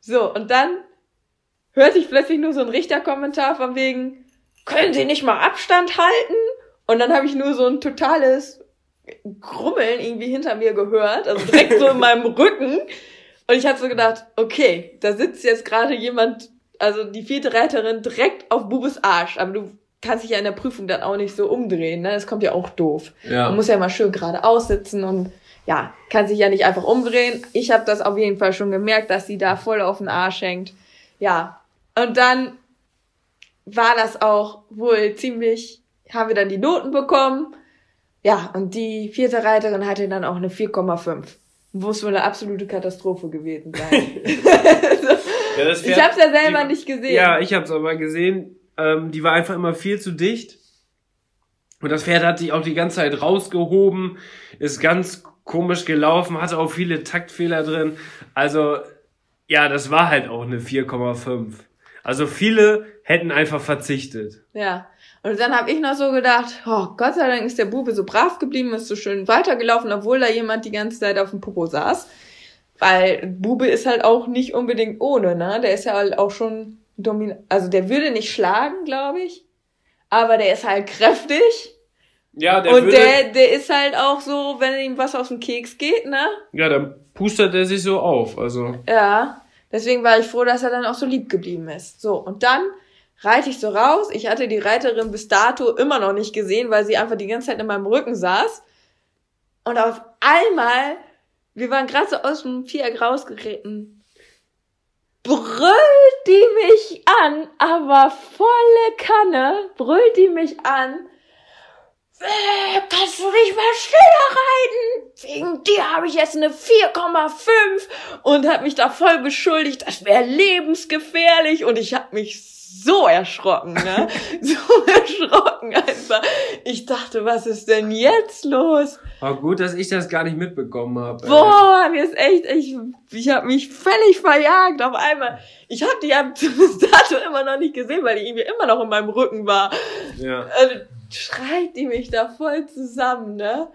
So, und dann hörte ich plötzlich nur so einen Richterkommentar von wegen, können Sie nicht mal Abstand halten? Und dann habe ich nur so ein totales Grummeln irgendwie hinter mir gehört, also direkt so in meinem Rücken. Und ich habe so gedacht, okay, da sitzt jetzt gerade jemand, also die vierte Reiterin direkt auf Bubes Arsch. Aber du kannst dich ja in der Prüfung dann auch nicht so umdrehen, ne? Das kommt ja auch doof. Ja. Man muss ja mal schön gerade aussitzen und ja, kann sich ja nicht einfach umdrehen. Ich habe das auf jeden Fall schon gemerkt, dass sie da voll auf den Arsch hängt. Ja, und dann war das auch wohl ziemlich, haben wir dann die Noten bekommen. Ja, und die vierte Reiterin hatte dann auch eine 4,5. Muss wohl eine absolute Katastrophe gewesen sein. Ja, das ich Pferd- habe ja selber die- nicht gesehen. Ja, ich habe es aber gesehen. Ähm, die war einfach immer viel zu dicht. Und das Pferd hat sich auch die ganze Zeit rausgehoben, ist ganz komisch gelaufen, hatte auch viele Taktfehler drin. Also, ja, das war halt auch eine 4,5. Also viele hätten einfach verzichtet. Ja. Und dann habe ich noch so gedacht, oh Gott sei Dank ist der Bube so brav geblieben, ist so schön weitergelaufen, obwohl da jemand die ganze Zeit auf dem Popo saß. Weil Bube ist halt auch nicht unbedingt ohne, ne? Der ist ja halt auch schon dominant. Also der würde nicht schlagen, glaube ich. Aber der ist halt kräftig. Ja, der und würde, der, der ist halt auch so, wenn ihm was auf den Keks geht, ne? ja, dann pustet er sich so auf. Also, Ja, deswegen war ich froh, dass er dann auch so lieb geblieben ist. So, und dann reite ich so raus. Ich hatte die Reiterin bis dato immer noch nicht gesehen, weil sie einfach die ganze Zeit in meinem Rücken saß. Und auf einmal, wir waren gerade so aus dem Viereck rausgeritten, brüllt die mich an, aber volle Kanne, brüllt die mich an. Äh, kannst du nicht mal schneller reiten? Wegen dir habe ich jetzt eine 4,5 und hat mich da voll beschuldigt, das wäre lebensgefährlich und ich habe mich so erschrocken, ne? so erschrocken einfach. Ich dachte, was ist denn jetzt los? war gut, dass ich das gar nicht mitbekommen habe. Boah, mir ist echt, ich, ich habe mich völlig verjagt auf einmal. Ich habe die ja bis dato immer noch nicht gesehen, weil die irgendwie immer noch in meinem Rücken war. Ja. Also, schreit die mich da voll zusammen, ne?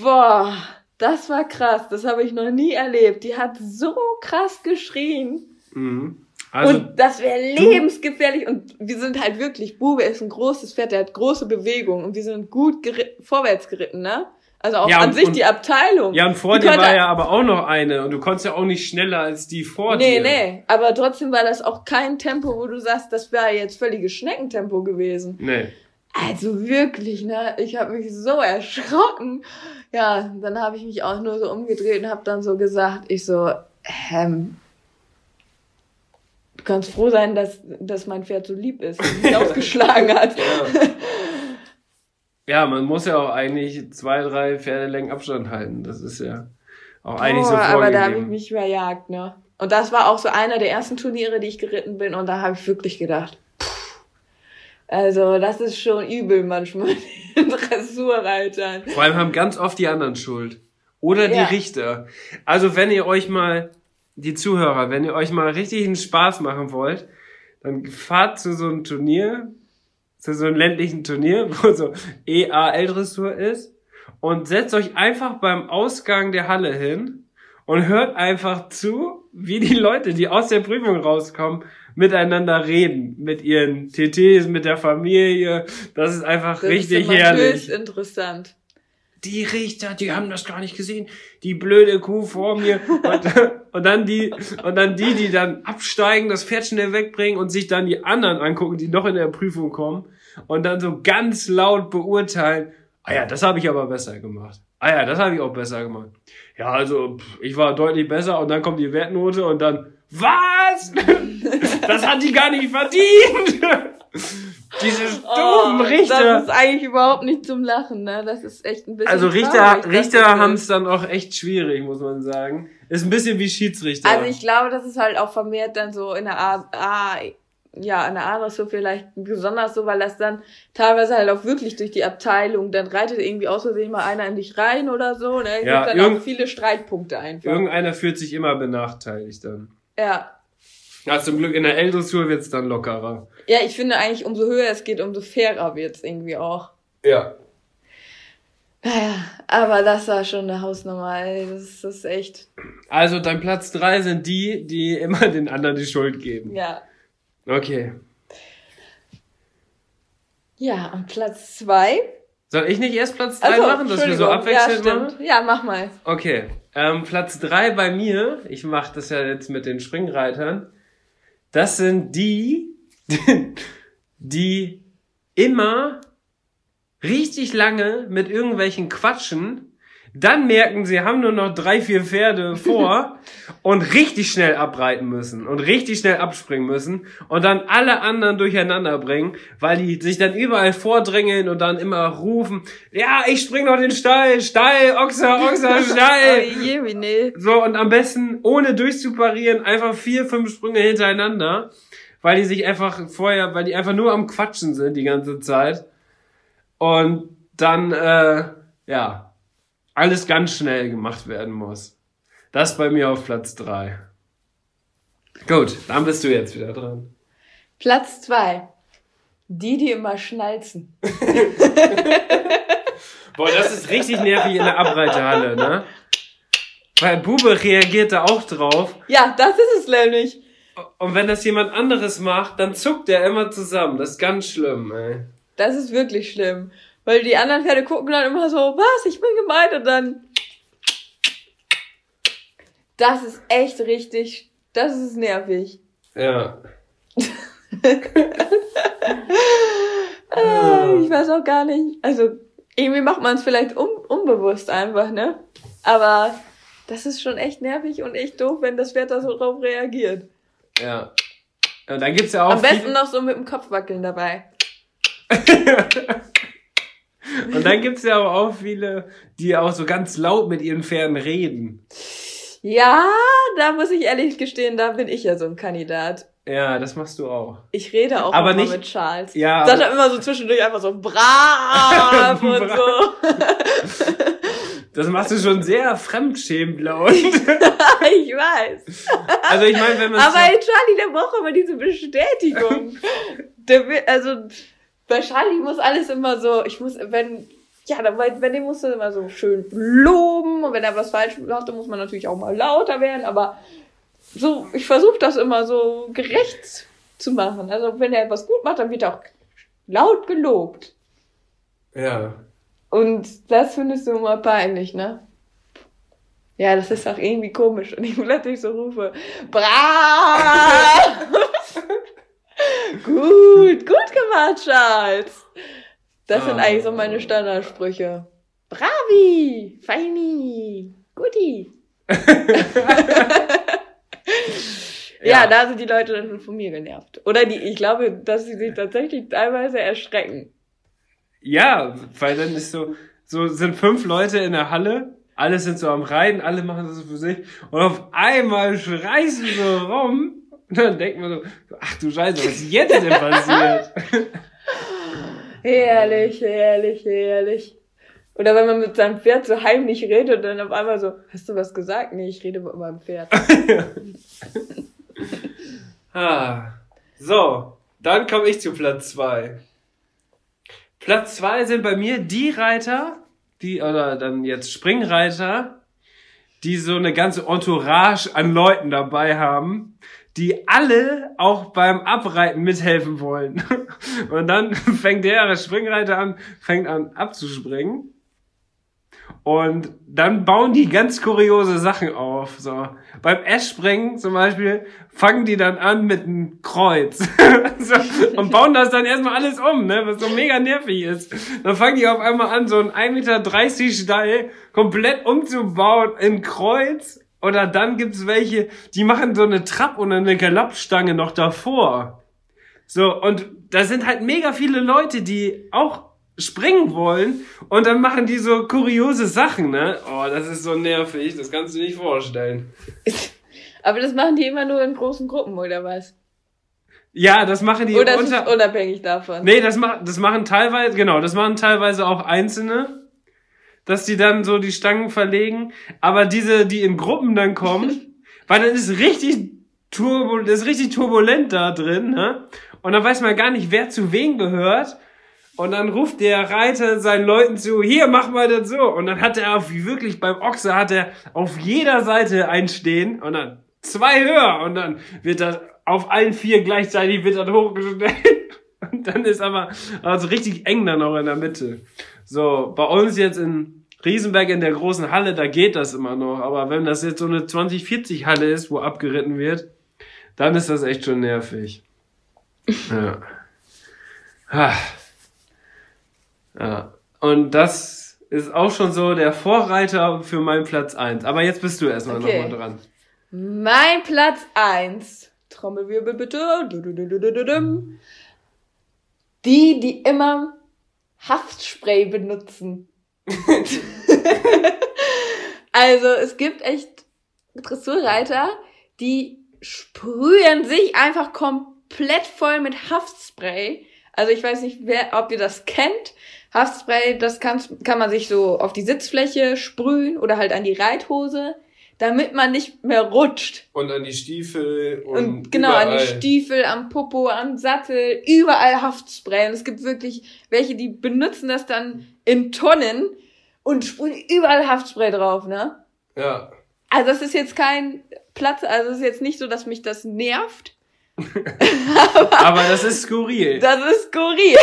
Boah, das war krass. Das habe ich noch nie erlebt. Die hat so krass geschrien. Mhm. Also, und das wäre lebensgefährlich. Und wir sind halt wirklich, Bube ist ein großes Pferd, der hat große Bewegungen. Und wir sind gut geri vorwärts geritten, ne? Also auch Ja, an und- sich die Abteilung. Ja, und vor Die dir war ja aber auch noch eine und du konntest ja auch nicht schneller als die vor Nee, dir. nee. Aber trotzdem war das auch kein Tempo, wo du sagst, das wäre jetzt völliges Schneckentempo gewesen. Nee. Also wirklich, ne? Ich habe mich so erschrocken. Ja, dann habe ich mich auch nur so umgedreht und habe dann so gesagt, ich so, ähm, kannst froh sein, dass, dass mein Pferd so lieb ist und mich ausgeschlagen hat. Ja, man muss ja auch eigentlich zwei, drei Pferdelängen Abstand halten. Das ist ja auch eigentlich so Boah, vorgegeben. aber da habe ich mich verjagt, ne? Und das war auch so einer der ersten Turniere, die ich geritten bin und da habe ich wirklich gedacht, pff, also das ist schon übel manchmal, den Dressurreitern. Vor allem haben ganz oft die anderen Schuld. Oder die Ja. Richter. Also wenn ihr euch mal, die Zuhörer, wenn ihr euch mal richtig einen Spaß machen wollt, dann fahrt zu so einem Turnier, zu so einem ländlichen Turnier, wo so EAL-Dressur ist und setzt euch einfach beim Ausgang der Halle hin und hört einfach zu, wie die Leute, die aus der Prüfung rauskommen, miteinander reden. Mit ihren TTs, mit der Familie. Das ist einfach Das richtig ist herrlich. interessant. Die Richter, die haben das gar nicht gesehen. Die blöde Kuh vor mir. Und, und dann die, und dann die, die dann absteigen, das Pferd schnell wegbringen und sich dann die anderen angucken, die noch in der Prüfung kommen. Und dann so ganz laut beurteilen. Ah ja, das habe ich aber besser gemacht. Ah ja, das habe ich auch besser gemacht. Ja, also, ich war deutlich besser und dann kommt die Wertnote und dann, was? Das hat die gar nicht verdient! Diese stufen Oh, Richter. Das ist eigentlich überhaupt nicht zum Lachen, ne? Das ist echt ein bisschen. Also Richter, traurig, Richter haben es dann auch echt schwierig, muss man sagen. Ist ein bisschen wie Schiedsrichter. Also ich glaube, das ist halt auch vermehrt dann so in der A, A ja, in der A-Dressur vielleicht besonders so, weil das dann teilweise halt auch wirklich durch die Abteilung, dann reitet irgendwie aus Versehen mal einer in dich rein oder so, ne? Ja, Gibt dann auch viele Streitpunkte einfach. Irgendeiner fühlt sich immer benachteiligt dann. ja. Ja, zum Glück in der L-Dressur wird's dann lockerer. Ja, ich finde eigentlich, umso höher es geht, umso fairer wird's irgendwie auch. Ja. Naja, aber das war schon eine Hausnummer, ey. Das, das ist echt, Also dein Platz drei sind die, die immer den anderen die Schuld geben. ja. Okay. Ja, und Platz zwei. Soll ich nicht erst Platz drei Achso, machen, dass wir so abwechselnd ja, machen? Ja, mach mal. Okay. Ähm, Platz drei bei mir, ich mache das ja jetzt mit den Springreitern, das sind die, die immer richtig lange mit irgendwelchen Quatschen, dann merken, sie haben nur noch drei, vier Pferde vor und richtig schnell abreiten müssen und richtig schnell abspringen müssen und dann alle anderen durcheinander bringen, weil die sich dann überall vordrängeln und dann immer rufen, ja, ich spring noch den Stall, Stall, Ochser, Ochser, Stall. Oh. So, und am besten, ohne durchzuparieren, einfach vier, fünf Sprünge hintereinander, weil die sich einfach vorher, weil die einfach nur am Quatschen sind die ganze Zeit. Und dann, äh, ja, alles ganz schnell gemacht werden muss. Das bei mir auf Platz drei. Gut, dann bist du jetzt wieder dran. Platz zwei. Die, die immer schnalzen. Boah, das ist richtig nervig in der Abreiterhalle, ne? Weil Bube reagiert da auch drauf. Ja, das ist es nämlich. Und wenn das jemand anderes macht, dann zuckt er immer zusammen. Das ist ganz schlimm, ey. Das ist wirklich schlimm. Weil die anderen Pferde gucken dann immer so, was, ich bin gemeint und dann. Das ist echt richtig, das ist nervig. Ja. Ah, ich weiß auch gar nicht. Also, irgendwie macht man es vielleicht un unbewusst einfach, ne? Aber das ist schon echt nervig und echt doof, wenn das Pferd da so drauf reagiert. Ja. Und dann gibt's ja auch Am besten noch so mit dem Kopf wackeln dabei. und dann gibt's ja aber auch viele, die auch so ganz laut mit ihren Pferden reden. Ja, da muss ich ehrlich gestehen, da bin ich ja so ein Kandidat. Ja, das machst du auch. Ich rede auch Aber immer nicht- mit Charles. Ja, aber- er immer so zwischendurch einfach so brav und so. Das machst du schon sehr fremdschämend laut. ich weiß. Also ich meine, wenn man Aber ey, Charlie, der braucht immer diese Bestätigung. der will, also bei Charlie muss alles immer so, ich muss, wenn, ja, dann- bei, bei dem musst du immer so schön loben und wenn er was falsch macht, dann muss man natürlich auch mal lauter werden, aber so, ich versuche das immer so gerecht zu machen. Also wenn er etwas gut macht, dann wird er auch laut gelobt. Ja. Und das findest du immer peinlich, ne? Ja, das ist auch irgendwie komisch. Und ich plötzlich so rufe, brav! gut, gut gemacht, Charles. Das sind Ah. eigentlich so meine Standardsprüche. Bravi! Feini! Guti! ja. Ja. da sind die Leute dann schon von mir genervt. Oder die, ich glaube, dass sie sich tatsächlich teilweise erschrecken. Ja, weil dann ist so, so sind fünf Leute in der Halle, alle sind so am Reiten, alle machen das so für sich und auf einmal schreist du so rum und dann denkt man so, ach du Scheiße, was ist jetzt denn passiert? Herrlich, herrlich, herrlich. Oder wenn man mit seinem Pferd so heimlich redet und dann auf einmal so, hast du was gesagt? Nee, ich rede mit meinem Pferd. ah, so, dann komme ich zu Platz zwei. Platz zwei sind bei mir die Reiter, die, oder dann jetzt Springreiter, die so eine ganze Entourage an Leuten dabei haben, die alle auch beim Abreiten mithelfen wollen. Und dann fängt der Springreiter an, fängt an abzuspringen. Und dann bauen die ganz kuriose Sachen auf. So. Beim S-Springen zum Beispiel fangen die dann an mit einem Kreuz. so, und bauen das dann erstmal alles um, ne? was so mega nervig ist. Dann fangen die auf einmal an, so ein 1,30 Meter Stall komplett umzubauen in Kreuz. Oder dann gibt's welche, die machen so eine Trapp und eine Galoppstange noch davor. So, und da sind halt mega viele Leute, die auch springen wollen und dann machen die so kuriose Sachen, ne? Oh, das ist so nervig, das kannst du nicht vorstellen. Aber das machen die immer nur in großen Gruppen, oder was? Ja, das machen die oder ist unter es unabhängig davon? Nee, das machen das machen teilweise, genau, das machen teilweise auch einzelne, dass die dann so die Stangen verlegen, aber diese, die in Gruppen dann kommen, weil dann ist richtig turbulent, ist richtig turbulent da drin, ne? Und dann weiß man gar nicht, wer zu wem gehört. Und dann ruft der Reiter seinen Leuten zu, hier, mach mal das so. Und dann hat er auf, wie wirklich beim Ochse hat er auf jeder Seite einstehen und dann zwei höher und dann wird das auf allen vier gleichzeitig wird das hochgestellt. Und dann ist aber also richtig eng dann auch in der Mitte. So, bei uns jetzt in Riesenberg in der großen Halle, da geht das immer noch. Aber wenn das jetzt so eine 2040 Halle ist, wo abgeritten wird, dann ist das echt schon nervig. Ja. Ja. Und das ist auch schon so der Vorreiter für meinen Platz eins. Aber jetzt bist du erstmal Okay. nochmal dran. Mein Platz eins Trommelwirbel bitte. Die, die immer Haftspray benutzen. also es gibt echt Dressurreiter, die sprühen sich einfach komplett voll mit Haftspray. Also ich weiß nicht, wer, ob ihr das kennt. Haftspray, das kann, kann man sich so auf die Sitzfläche sprühen oder halt an die Reithose, damit man nicht mehr rutscht. Und an die Stiefel und, Und genau, an die überall. Stiefel, am Popo, am Sattel, überall Haftspray. Und es gibt wirklich welche, die benutzen das dann in Tonnen und sprühen überall Haftspray drauf, ne? Ja. Also das ist jetzt kein Platz, also es ist jetzt nicht so, dass mich das nervt. Aber das ist skurril. Das ist skurril.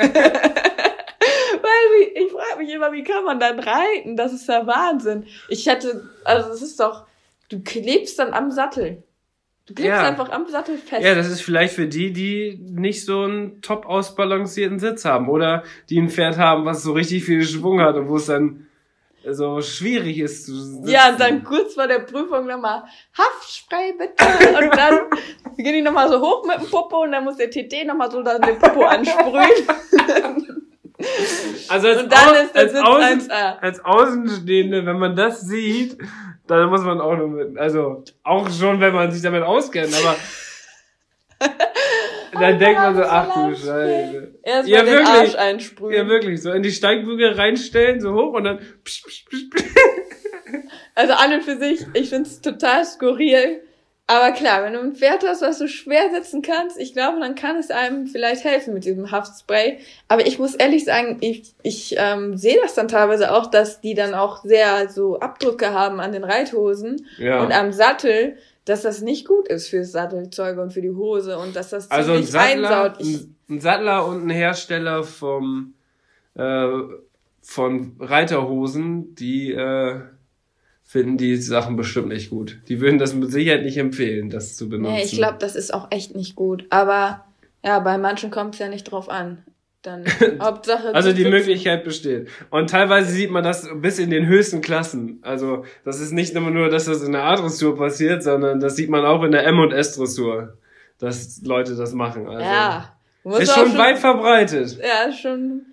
Weil wie- ich frage mich immer, wie kann man dann reiten? Das ist ja Wahnsinn. Ich hätte, also es ist doch, du klebst dann am Sattel. Du klebst Ja. einfach am Sattel fest. Ja, das ist vielleicht für die, die nicht so einen top ausbalancierten Sitz haben oder die ein Pferd haben, was so richtig viel Schwung hat und wo es dann so schwierig ist zu sitzen. Ja, und dann kurz vor der Prüfung nochmal Haftspray bitte. Und dann gehen die nochmal so hoch mit dem Popo und dann muss der TT nochmal so dann den Popo ansprühen. Also als, Und dann Au- als, Außen, 1A. als Außenstehende, wenn man das sieht, dann muss man auch noch mit, also auch schon, wenn man sich damit auskennt, aber dann denkt man so, ach du Scheiße. Erstmal Ja, den wirklich. Arsch einsprühen. Ja, wirklich, so in die Steigbügel reinstellen, so hoch und dann psch, psch, psch, psch. Also an und für sich, ich find's total skurril. Aber klar, wenn du ein Pferd hast, was du schwer sitzen kannst, ich glaube, dann kann es einem vielleicht helfen mit diesem Haftspray. Aber ich muss ehrlich sagen, ich, ich ähm, sehe das dann teilweise auch, dass die dann auch sehr so Abdrücke haben an den Reithosen Ja. und am Sattel, dass das nicht gut ist fürs Sattelzeug und für die Hose und dass das Also ein ziemlich Sattler, einsaut. Ich, ein, ein Sattler und ein Hersteller vom äh, von Reiterhosen, die äh, finden die Sachen bestimmt nicht gut. Die würden das mit Sicherheit nicht empfehlen, das zu benutzen. Nee, ich glaube, das ist auch echt nicht gut. Aber ja, bei manchen kommt es ja nicht drauf an. Dann Hauptsache. Also die. Möglichkeit besteht. Und teilweise sieht man das bis in den höchsten Klassen. Also das ist nicht immer nur, dass das in der A-Dressur passiert, sondern das sieht man auch in der M- und S-Dressur, dass Leute das machen. Also Ja. Ist auch schon weit verbreitet. Ja, schon.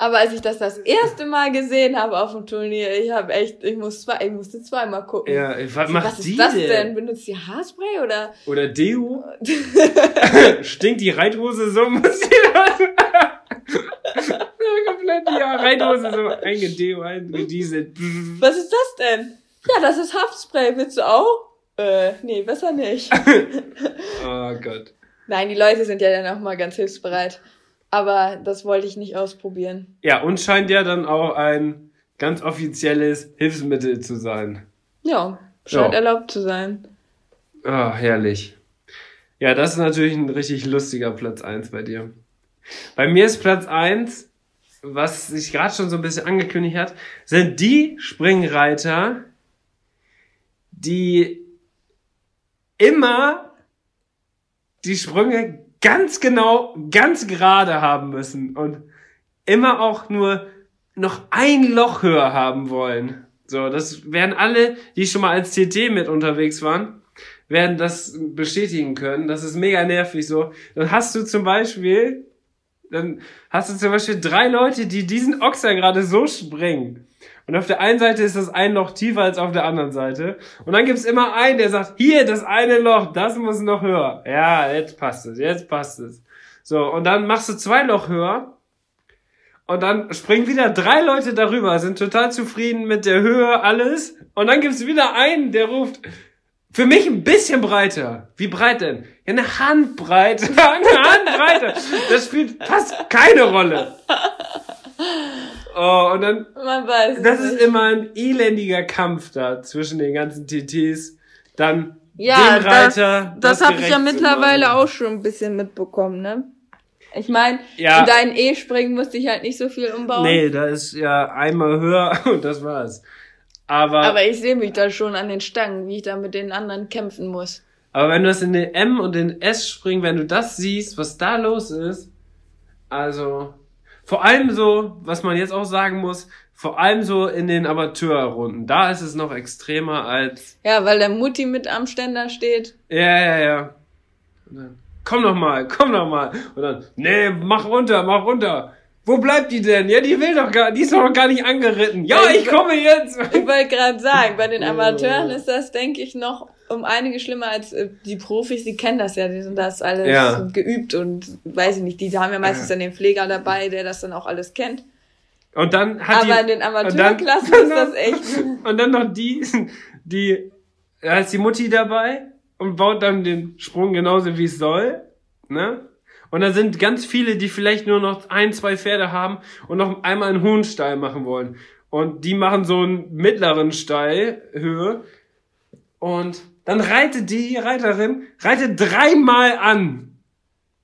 Aber als ich das das erste Mal gesehen habe auf dem Turnier, ich habe echt, ich muss zwei, ich musste zweimal gucken. Ja, was macht Was ist die das denn? denn? Benutzt die Haarspray oder? Oder Deo? Stinkt die Reithose so? Muss die das? ja, komplett die Reithose so eingedeo, eingedieselt. Was ist das denn? Ja, das ist Haftspray. Willst du auch? Äh, nee, besser nicht. Oh Gott. Nein, die Leute sind ja dann auch mal ganz hilfsbereit. Aber das wollte ich nicht ausprobieren. Ja, und scheint ja dann auch ein ganz offizielles Hilfsmittel zu sein. Ja, scheint Ja. erlaubt zu sein. Ah, herrlich. Ja, das ist natürlich ein richtig lustiger Platz eins bei dir. Bei mir ist Platz eins, was sich gerade schon so ein bisschen angekündigt hat, sind die Springreiter, die immer die Sprünge ganz genau, ganz gerade haben müssen und immer auch nur noch ein Loch höher haben wollen. So, das werden alle, die schon mal als TT mit unterwegs waren, werden das bestätigen können. Das ist mega nervig so. Dann hast du zum Beispiel, dann hast du zum Beispiel drei Leute, die diesen Ochser gerade so springen. Und auf der einen Seite ist das ein Loch tiefer als auf der anderen Seite. Und dann gibt's immer einen, der sagt, hier, das eine Loch, das muss noch höher. Ja, jetzt passt es, jetzt passt es. So, und dann machst du zwei Loch höher. Und dann springen wieder drei Leute darüber, sind total zufrieden mit der Höhe, alles. Und dann gibt's wieder einen, der ruft, für mich ein bisschen breiter. Wie breit denn? Ja, eine Handbreite. Eine Handbreite. Das spielt fast keine Rolle. Oh, und dann, Man weiß. das ist nicht. immer ein elendiger Kampf da zwischen den ganzen TTs. Dann Ja, dem Reiter. das, das habe ich ja mittlerweile auch schon ein bisschen mitbekommen, ne? Ich meine, Ja. in deinen E-Springen musste ich halt nicht so viel umbauen. Nee, da ist ja einmal höher und das war's. Aber, aber, Aber ich sehe mich da schon an den Stangen, wie ich da mit den anderen kämpfen muss. wenn du das in den M und den S springen, wenn du das siehst, was da los ist, also vor allem so, was man jetzt auch sagen muss, vor allem so in den Amateurrunden, da ist es noch extremer als Ja, weil der Mutti mit am Ständer steht. Ja, ja, ja. Und dann, komm noch mal, komm noch mal. Und dann, nee, mach runter, mach runter. Wo bleibt die denn? Ja, die will doch gar, die ist doch noch gar nicht angeritten. Ja, ich komme jetzt. Ich wollte gerade sagen, bei den Amateuren ist das, denke ich, noch um einige schlimmer als äh, die Profis, die kennen das ja, die sind das alles Ja. geübt und weiß ich nicht, die haben ja meistens dann den Pfleger dabei, der das dann auch alles kennt. Und dann hat die, Aber in den Amateurklassen ist das echt. Und dann noch die, die, da ist die Mutti dabei und baut dann den Sprung genauso wie es soll, ne? Und da sind ganz viele, die vielleicht nur noch ein, zwei Pferde haben und noch einmal einen hohen Steil machen wollen. Und die machen so einen mittleren Steilhöhe. Und dann reitet die Reiterin, reitet dreimal an.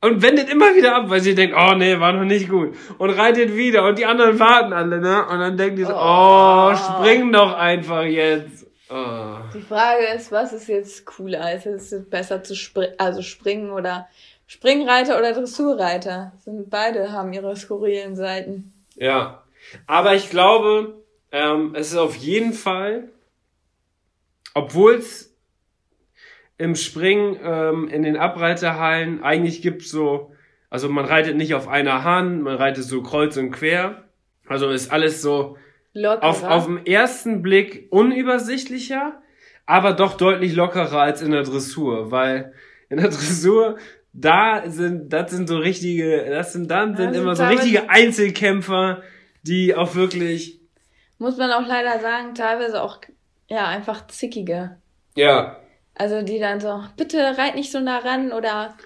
Und wendet immer wieder ab, weil sie denkt, oh nee, war noch nicht gut. Und reitet wieder. Und die anderen warten alle, ne? Und dann denken die so, oh, Oh. spring doch einfach jetzt. Oh. Die Frage ist, was ist jetzt cooler? Ist es besser zu springen, also springen oder Springreiter oder Dressurreiter? Sind beide haben ihre skurrilen Seiten. Ja. Aber ich glaube, ähm, es ist auf jeden Fall, obwohl es im Springen ähm, in den Abreiterhallen eigentlich gibt so, also man reitet nicht auf einer Hand, man reitet so kreuz und quer. Also ist alles so Lockerer. auf, auf den ersten Blick unübersichtlicher, aber doch deutlich lockerer als in der Dressur, weil in der Dressur da sind, das sind so richtige, das sind dann sind sind immer so richtige Einzelkämpfer, die auch wirklich, Muss man auch leider sagen, teilweise auch ja einfach zickige. ja, Also die dann so, bitte reit nicht so nah ran oder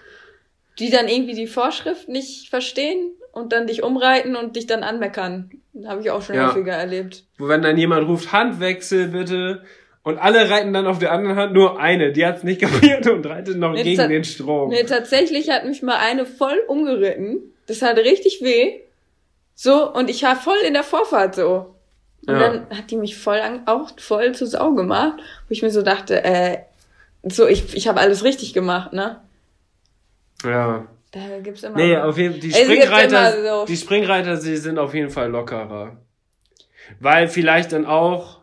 die dann irgendwie die Vorschrift nicht verstehen und dann dich umreiten und dich dann anmeckern. Habe ich auch schon Ja. häufiger erlebt. wo wenn dann jemand ruft, Handwechsel bitte, und alle reiten dann auf der anderen Hand nur eine, die hat's nicht kapiert und reitet noch Nee, gegen den Strom. Nee, tatsächlich hat mich mal eine voll umgeritten. Das hat richtig weh. So, und ich war voll in der Vorfahrt so. Und Ja. dann hat die mich voll an, auch voll zu Sau gemacht, wo ich mir so dachte, äh, so, ich, ich habe alles richtig gemacht, ne? Ja. Da gibt's immer. Nee, auf jeden Fall, die Springreiter, so- die Springreiter, sie sind auf jeden Fall lockerer. Weil vielleicht dann auch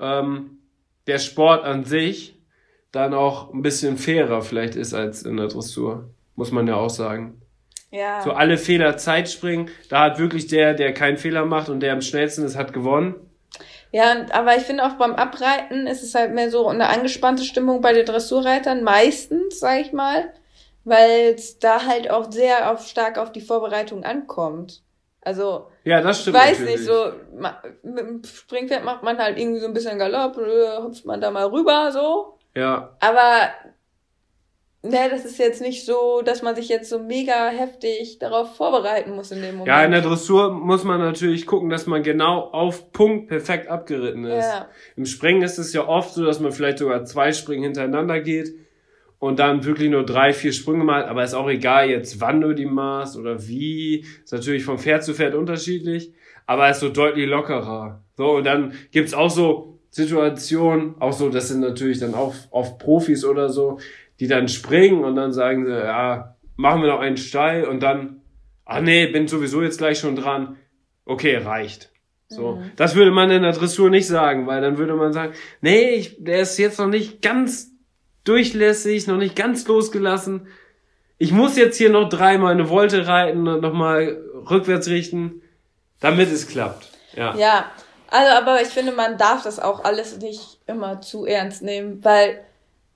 ähm, der Sport an sich dann auch ein bisschen fairer vielleicht ist als in der Dressur. Muss man ja auch sagen. ja. So alle Fehler Zeit springen, da hat wirklich der, der keinen Fehler macht und der am schnellsten ist, hat gewonnen. Ja, aber ich finde auch beim Abreiten ist es halt mehr so eine angespannte Stimmung bei den Dressurreitern, meistens, sag ich mal, weil es da halt auch sehr auf, stark auf die Vorbereitung ankommt. Also, Ja, das ich stimmt. weiß natürlich. nicht, so mit dem Springpferd macht man halt irgendwie so ein bisschen Galopp, äh, hüpft man da mal rüber, so. Ja, Aber, ne, das ist jetzt nicht so, dass man sich jetzt so mega heftig darauf vorbereiten muss in dem Moment. ja, in der Dressur muss man natürlich gucken, dass man genau auf Punkt perfekt abgeritten ist. Ja. Im Springen ist es ja oft so, dass man vielleicht sogar zwei Springen hintereinander geht und dann wirklich nur drei, vier Sprünge macht, aber ist auch egal jetzt, wann du die machst oder wie. Ist natürlich von Pferd zu Pferd unterschiedlich, aber ist so deutlich lockerer. So, und dann gibt's auch so Situationen, auch so, das sind natürlich dann auch oft Profis oder so, die dann springen und dann sagen sie, ja, machen wir noch einen Steil und dann, ah nee, bin sowieso jetzt gleich schon dran. Okay, reicht. So, das würde man in der Dressur nicht sagen, weil dann würde man sagen, nee, ich, der ist jetzt noch nicht ganz durchlässig, noch nicht ganz losgelassen. Ich muss jetzt hier noch dreimal eine Volte reiten und nochmal rückwärts richten, damit es klappt. Ja. Ja, also aber ich finde, man darf das auch alles nicht immer zu ernst nehmen, weil,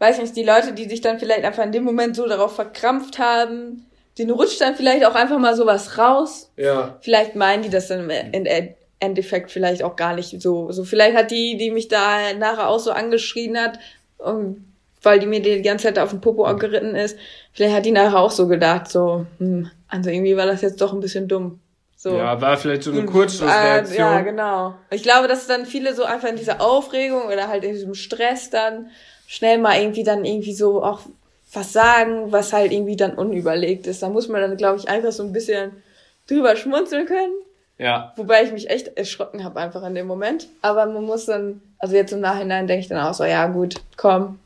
weiß nicht, die Leute, die sich dann vielleicht einfach in dem Moment so darauf verkrampft haben, denen rutscht dann vielleicht auch einfach mal sowas raus. Ja. Vielleicht meinen die das dann im Ende- Endeffekt vielleicht auch gar nicht so. So vielleicht hat die, die mich da nachher auch so angeschrien hat, um, weil die mir die ganze Zeit auf den Popo geritten ist, vielleicht hat die nachher auch so gedacht, so, hm, also irgendwie war das jetzt doch ein bisschen dumm. So. Ja, war vielleicht so eine Äh, Kurzschlussreaktion. ja, genau. Ich glaube, dass dann viele so einfach in dieser Aufregung oder halt in diesem Stress dann schnell mal irgendwie dann irgendwie so auch was sagen, was halt irgendwie dann unüberlegt ist. Da muss man dann, glaube ich, einfach so ein bisschen drüber schmunzeln können. ja. Wobei ich mich echt erschrocken habe einfach in dem Moment. Aber man muss dann, also jetzt im Nachhinein denke ich dann auch so, ja gut, komm,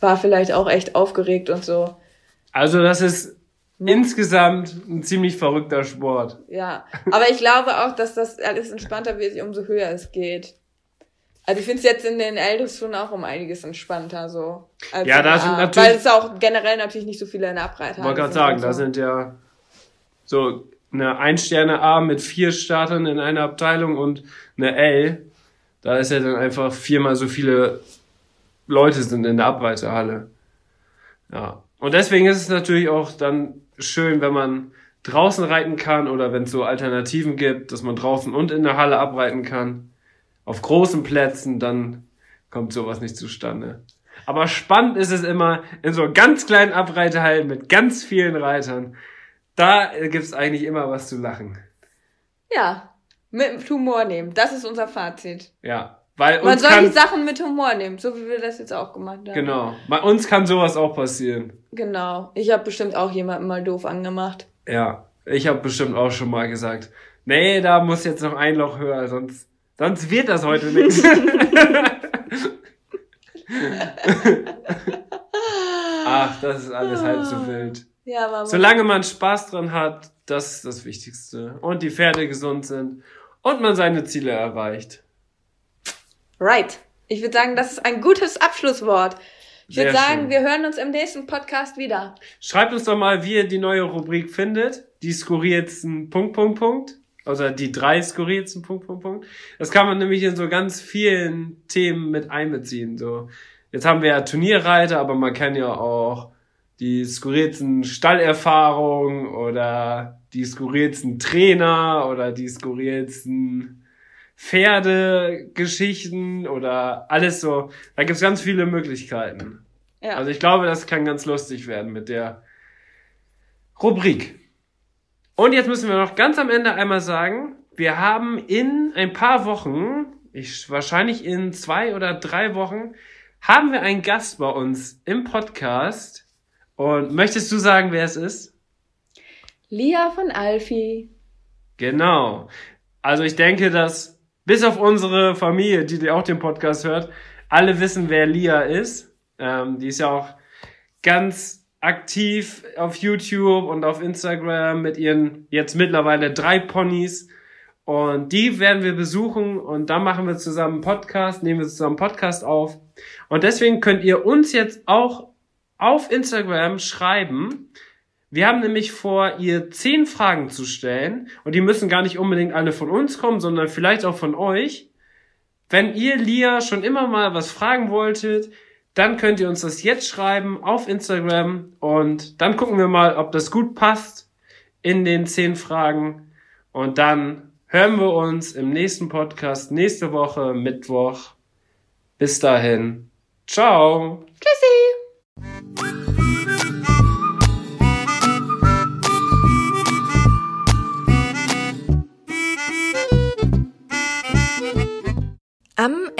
war vielleicht auch echt aufgeregt und so. Also das ist insgesamt ein ziemlich verrückter Sport. Ja, aber ich glaube auch, dass das alles entspannter wird, umso höher es geht. Also ich finde es jetzt in den Eldos schon auch um einiges entspannter so. als Ja, da sind natürlich- Weil es auch generell natürlich nicht so viele in der Abreiter Ich wollte gerade sagen, da sind ja so eine Ein-Sterne A mit vier Startern in einer Abteilung und eine L. Da ist ja dann einfach viermal so viele Leute sind in der Abreiterhalle. Ja. Und deswegen ist es natürlich auch dann schön, wenn man draußen reiten kann oder wenn es so Alternativen gibt, dass man draußen und in der Halle abreiten kann. Auf großen Plätzen, dann kommt sowas nicht zustande. Aber spannend ist es immer in so ganz kleinen Abreiterhallen mit ganz vielen Reitern. Da gibt's eigentlich immer was zu lachen. Ja, mit Humor nehmen. Das ist unser Fazit. Ja. Weil Man soll kann, die Sachen mit Humor nehmen, so wie wir das jetzt auch gemacht haben. genau. Bei uns kann sowas auch passieren. Genau. Ich habe bestimmt auch jemanden mal doof angemacht. Ja. Ich habe bestimmt auch schon mal gesagt, nee, da muss jetzt noch ein Loch höher, sonst, sonst wird das heute nichts. Ach, das ist alles halb so wild. Ja, aber Solange man Spaß dran hat, das ist das Wichtigste. Und die Pferde gesund sind und man seine Ziele erreicht. Right. Ich würde sagen, das ist ein gutes Abschlusswort. Ich würde sagen, schön. wir hören uns im nächsten Podcast wieder. Schreibt uns doch mal, wie ihr die neue Rubrik findet. Die skurrilsten Punkt, Punkt, Punkt. Oder die drei skurrilsten Punkt, Punkt, Punkt. Das kann man nämlich in so ganz vielen Themen mit einbeziehen. So, jetzt haben wir ja Turnierreiter, aber man kann ja auch die skurrilsten Stallerfahrungen oder die skurrilsten Trainer oder die skurrilsten Pferdegeschichten oder alles so. Da gibt's ganz viele Möglichkeiten. Ja. Also ich glaube, das kann ganz lustig werden mit der Rubrik. Und jetzt müssen wir noch ganz am Ende einmal sagen, wir haben in ein paar Wochen, ich, wahrscheinlich in zwei oder drei Wochen, haben wir einen Gast bei uns im Podcast. Und möchtest du sagen, wer es ist? Lia von Alfi. Genau. Also ich denke, dass bis auf unsere Familie, die auch den Podcast hört, alle wissen, wer Lia ist. Ähm, die ist ja auch ganz aktiv auf YouTube und auf Instagram mit ihren jetzt mittlerweile drei Ponys. Und die werden wir besuchen und dann machen wir zusammen einen Podcast, nehmen wir zusammen einen Podcast auf. Und deswegen könnt ihr uns jetzt auch auf Instagram schreiben. Wir haben nämlich vor, ihr zehn Fragen zu stellen. Und die müssen gar nicht unbedingt alle von uns kommen, sondern vielleicht auch von euch. Wenn ihr Lia schon immer mal was fragen wolltet, dann könnt ihr uns das jetzt schreiben auf Instagram und dann gucken wir mal, ob das gut passt in den zehn Fragen. Und dann hören wir uns im nächsten Podcast nächste Woche Mittwoch. Bis dahin. Ciao. Tschüssi.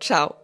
ciao.